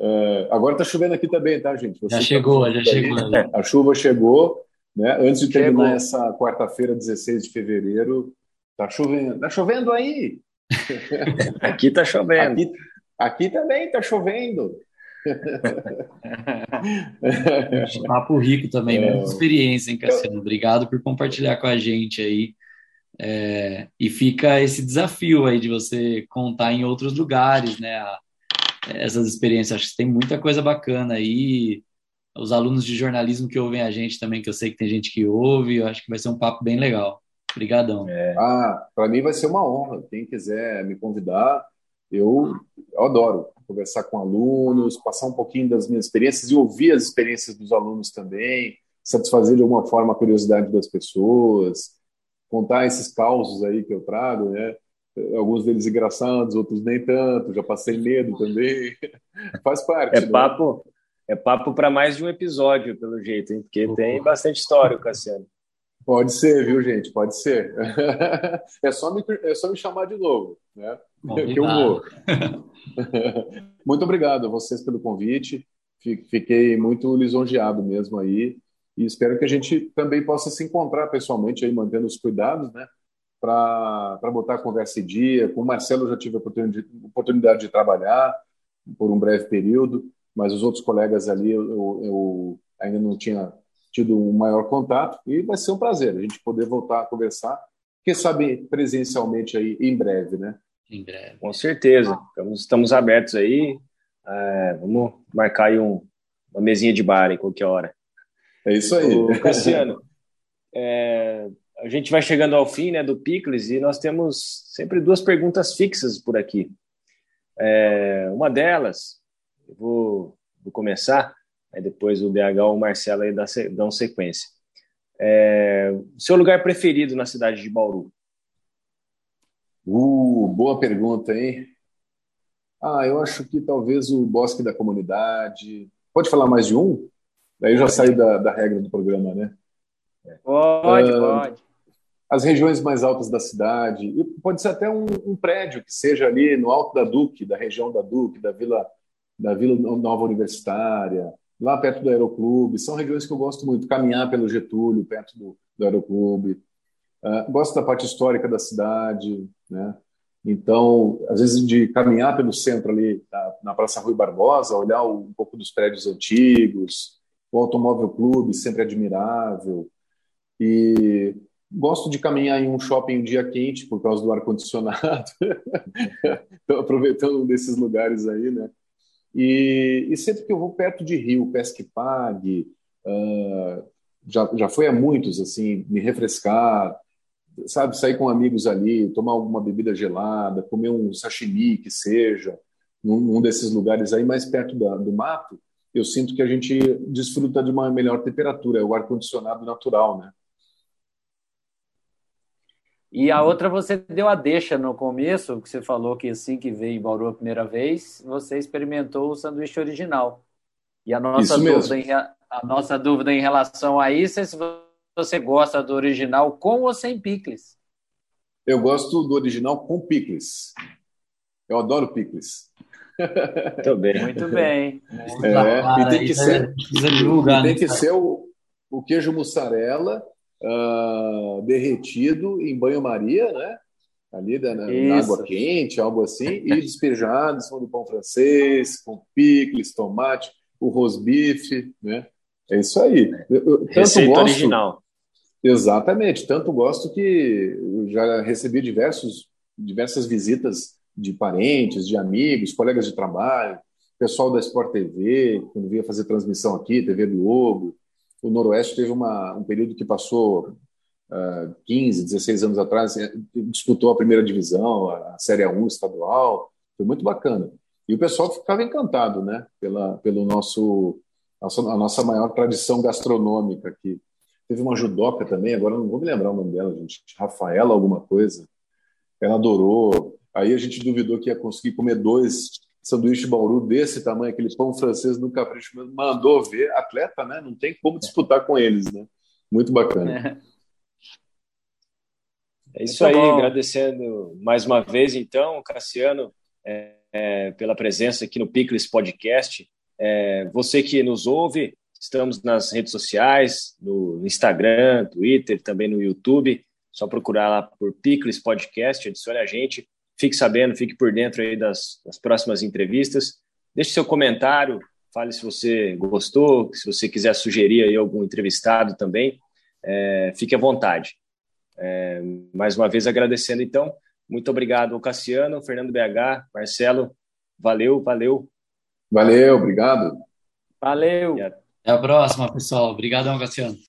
é, agora tá chovendo aqui também, tá, gente? Você já chegou, tá já chegou. Né? A chuva chegou, né? Antes de terminar chegou. essa quarta-feira, 16 de fevereiro, tá chovendo. Tá chovendo aí? aqui tá chovendo. Aqui, aqui também tá chovendo. Papo rico também, é... muita experiência, hein, Cassiano? Obrigado por compartilhar com a gente aí. É, e fica esse desafio aí de você contar em outros lugares, né? Essas experiências. Acho que tem muita coisa bacana aí. Os alunos de jornalismo que ouvem a gente também, que eu sei que tem gente que ouve, eu acho que vai ser um papo bem legal. Obrigadão. É. Ah, para mim vai ser uma honra. Quem quiser me convidar, eu adoro conversar com alunos, passar um pouquinho das minhas experiências e ouvir as experiências dos alunos também, satisfazer de alguma forma a curiosidade das pessoas, contar esses causos aí que eu trago, né? Alguns deles engraçados, outros nem tanto, já passei medo também. Faz parte. É né? papo, é papo para mais de um episódio, pelo jeito, hein? Porque tem bastante história, Cassiano. Pode ser, viu, gente? Pode ser. é, só me, é só me chamar de novo, né? Que vou. muito obrigado a vocês pelo convite. Fiquei muito lisonjeado mesmo aí. E espero que a gente também possa se encontrar pessoalmente aí, mantendo os cuidados, né? Para botar a conversa em dia. Com o Marcelo eu já tive a oportunidade, oportunidade de trabalhar por um breve período, mas os outros colegas ali eu, eu ainda não tinha tido um maior contato e vai ser um prazer a gente poder voltar a conversar, quem sabe presencialmente aí em breve, né? Em breve. Com certeza. Estamos, estamos abertos aí. É, vamos marcar aí um, uma mesinha de bar em qualquer hora. É isso aí. O Cassiano, é, a gente vai chegando ao fim né, do Picles e nós temos sempre duas perguntas fixas por aqui. É, uma delas, eu vou, vou começar, Aí depois o DH ou o Marcelo aí dão sequência. É, seu lugar preferido na cidade de Bauru? Uh, boa pergunta, hein? Ah, eu acho que talvez o Bosque da Comunidade. Pode falar mais de um? Daí eu já saí da, da regra do programa, né? Pode, uh, pode. As regiões mais altas da cidade. E pode ser até um, um, prédio que seja ali no alto da Duque, da região da Duque, da Vila, da Vila Nova Universitária lá perto do Aeroclube. São regiões que eu gosto muito. Caminhar pelo Getúlio, perto do, do Aeroclube. Uh, gosto da parte histórica da cidade, né? Então, às vezes de caminhar pelo centro ali, na, na Praça Rui Barbosa, olhar um pouco dos prédios antigos, o Automóvel Clube, sempre admirável. E gosto de caminhar em um shopping um dia quente por causa do ar-condicionado. Estou aproveitando um desses lugares aí, né? E, e sempre que eu vou perto de rio, pesque pague, uh, já, já foi a muitos, assim, me refrescar, sabe, sair com amigos ali, tomar alguma bebida gelada, comer um sashimi que seja, num, num desses lugares aí mais perto da, do mato, eu sinto que a gente desfruta de uma melhor temperatura, é o ar-condicionado natural, né? E a outra você deu a deixa no começo, que você falou que assim que veio em Bauru a primeira vez, você experimentou o sanduíche original. E a nossa, dúvida em, a nossa dúvida em relação a isso é se você gosta do original com ou sem picles. Eu gosto do original com picles. Eu adoro picles. Muito bem. Muito bem. É, e tem que ser, é, tem que ser o, o queijo mussarela uh, derretido em banho-maria, né? Ali na, na, água quente, algo assim, e despejado em cima do pão francês, com picles, tomate, o rosbife, né? É isso aí. Eu, Receita gosto, original. Exatamente. Tanto gosto que já recebi diversos, diversas visitas de parentes, de amigos, colegas de trabalho, pessoal da Sport TV, quando vinha fazer transmissão aqui, TV Globo, o Noroeste teve uma, um período que passou uh, 15, 16 anos atrás, eh, disputou a primeira divisão, a Série A1 estadual, foi muito bacana. E o pessoal ficava encantado, né, pela, pelo nosso, a nossa maior tradição gastronômica aqui. Teve uma judoca também, agora não vou me lembrar o nome dela, gente, Rafaela alguma coisa. Ela adorou. Aí a gente duvidou que ia conseguir comer dois sanduíche Bauru desse tamanho, aquele pão francês no capricho mesmo, mandou ver, atleta, né? Não tem como disputar com eles, né? Muito bacana. É, é isso Muito aí, bom. agradecendo mais uma vez, então, Cassiano, é, é, pela presença aqui no Picles Podcast. É, você que nos ouve, estamos nas redes sociais, no Instagram, Twitter, também no YouTube. Só procurar lá por Picles Podcast, adicione a gente fique sabendo, fique por dentro aí das, das próximas entrevistas. Deixe seu comentário, fale se você gostou, se você quiser sugerir aí algum entrevistado também, é, fique à vontade. É, mais uma vez agradecendo, então. Muito obrigado, Cassiano, Fernando BH, Marcelo. Valeu, valeu. Valeu, obrigado. Valeu. Até a próxima, pessoal. Obrigadão, Cassiano.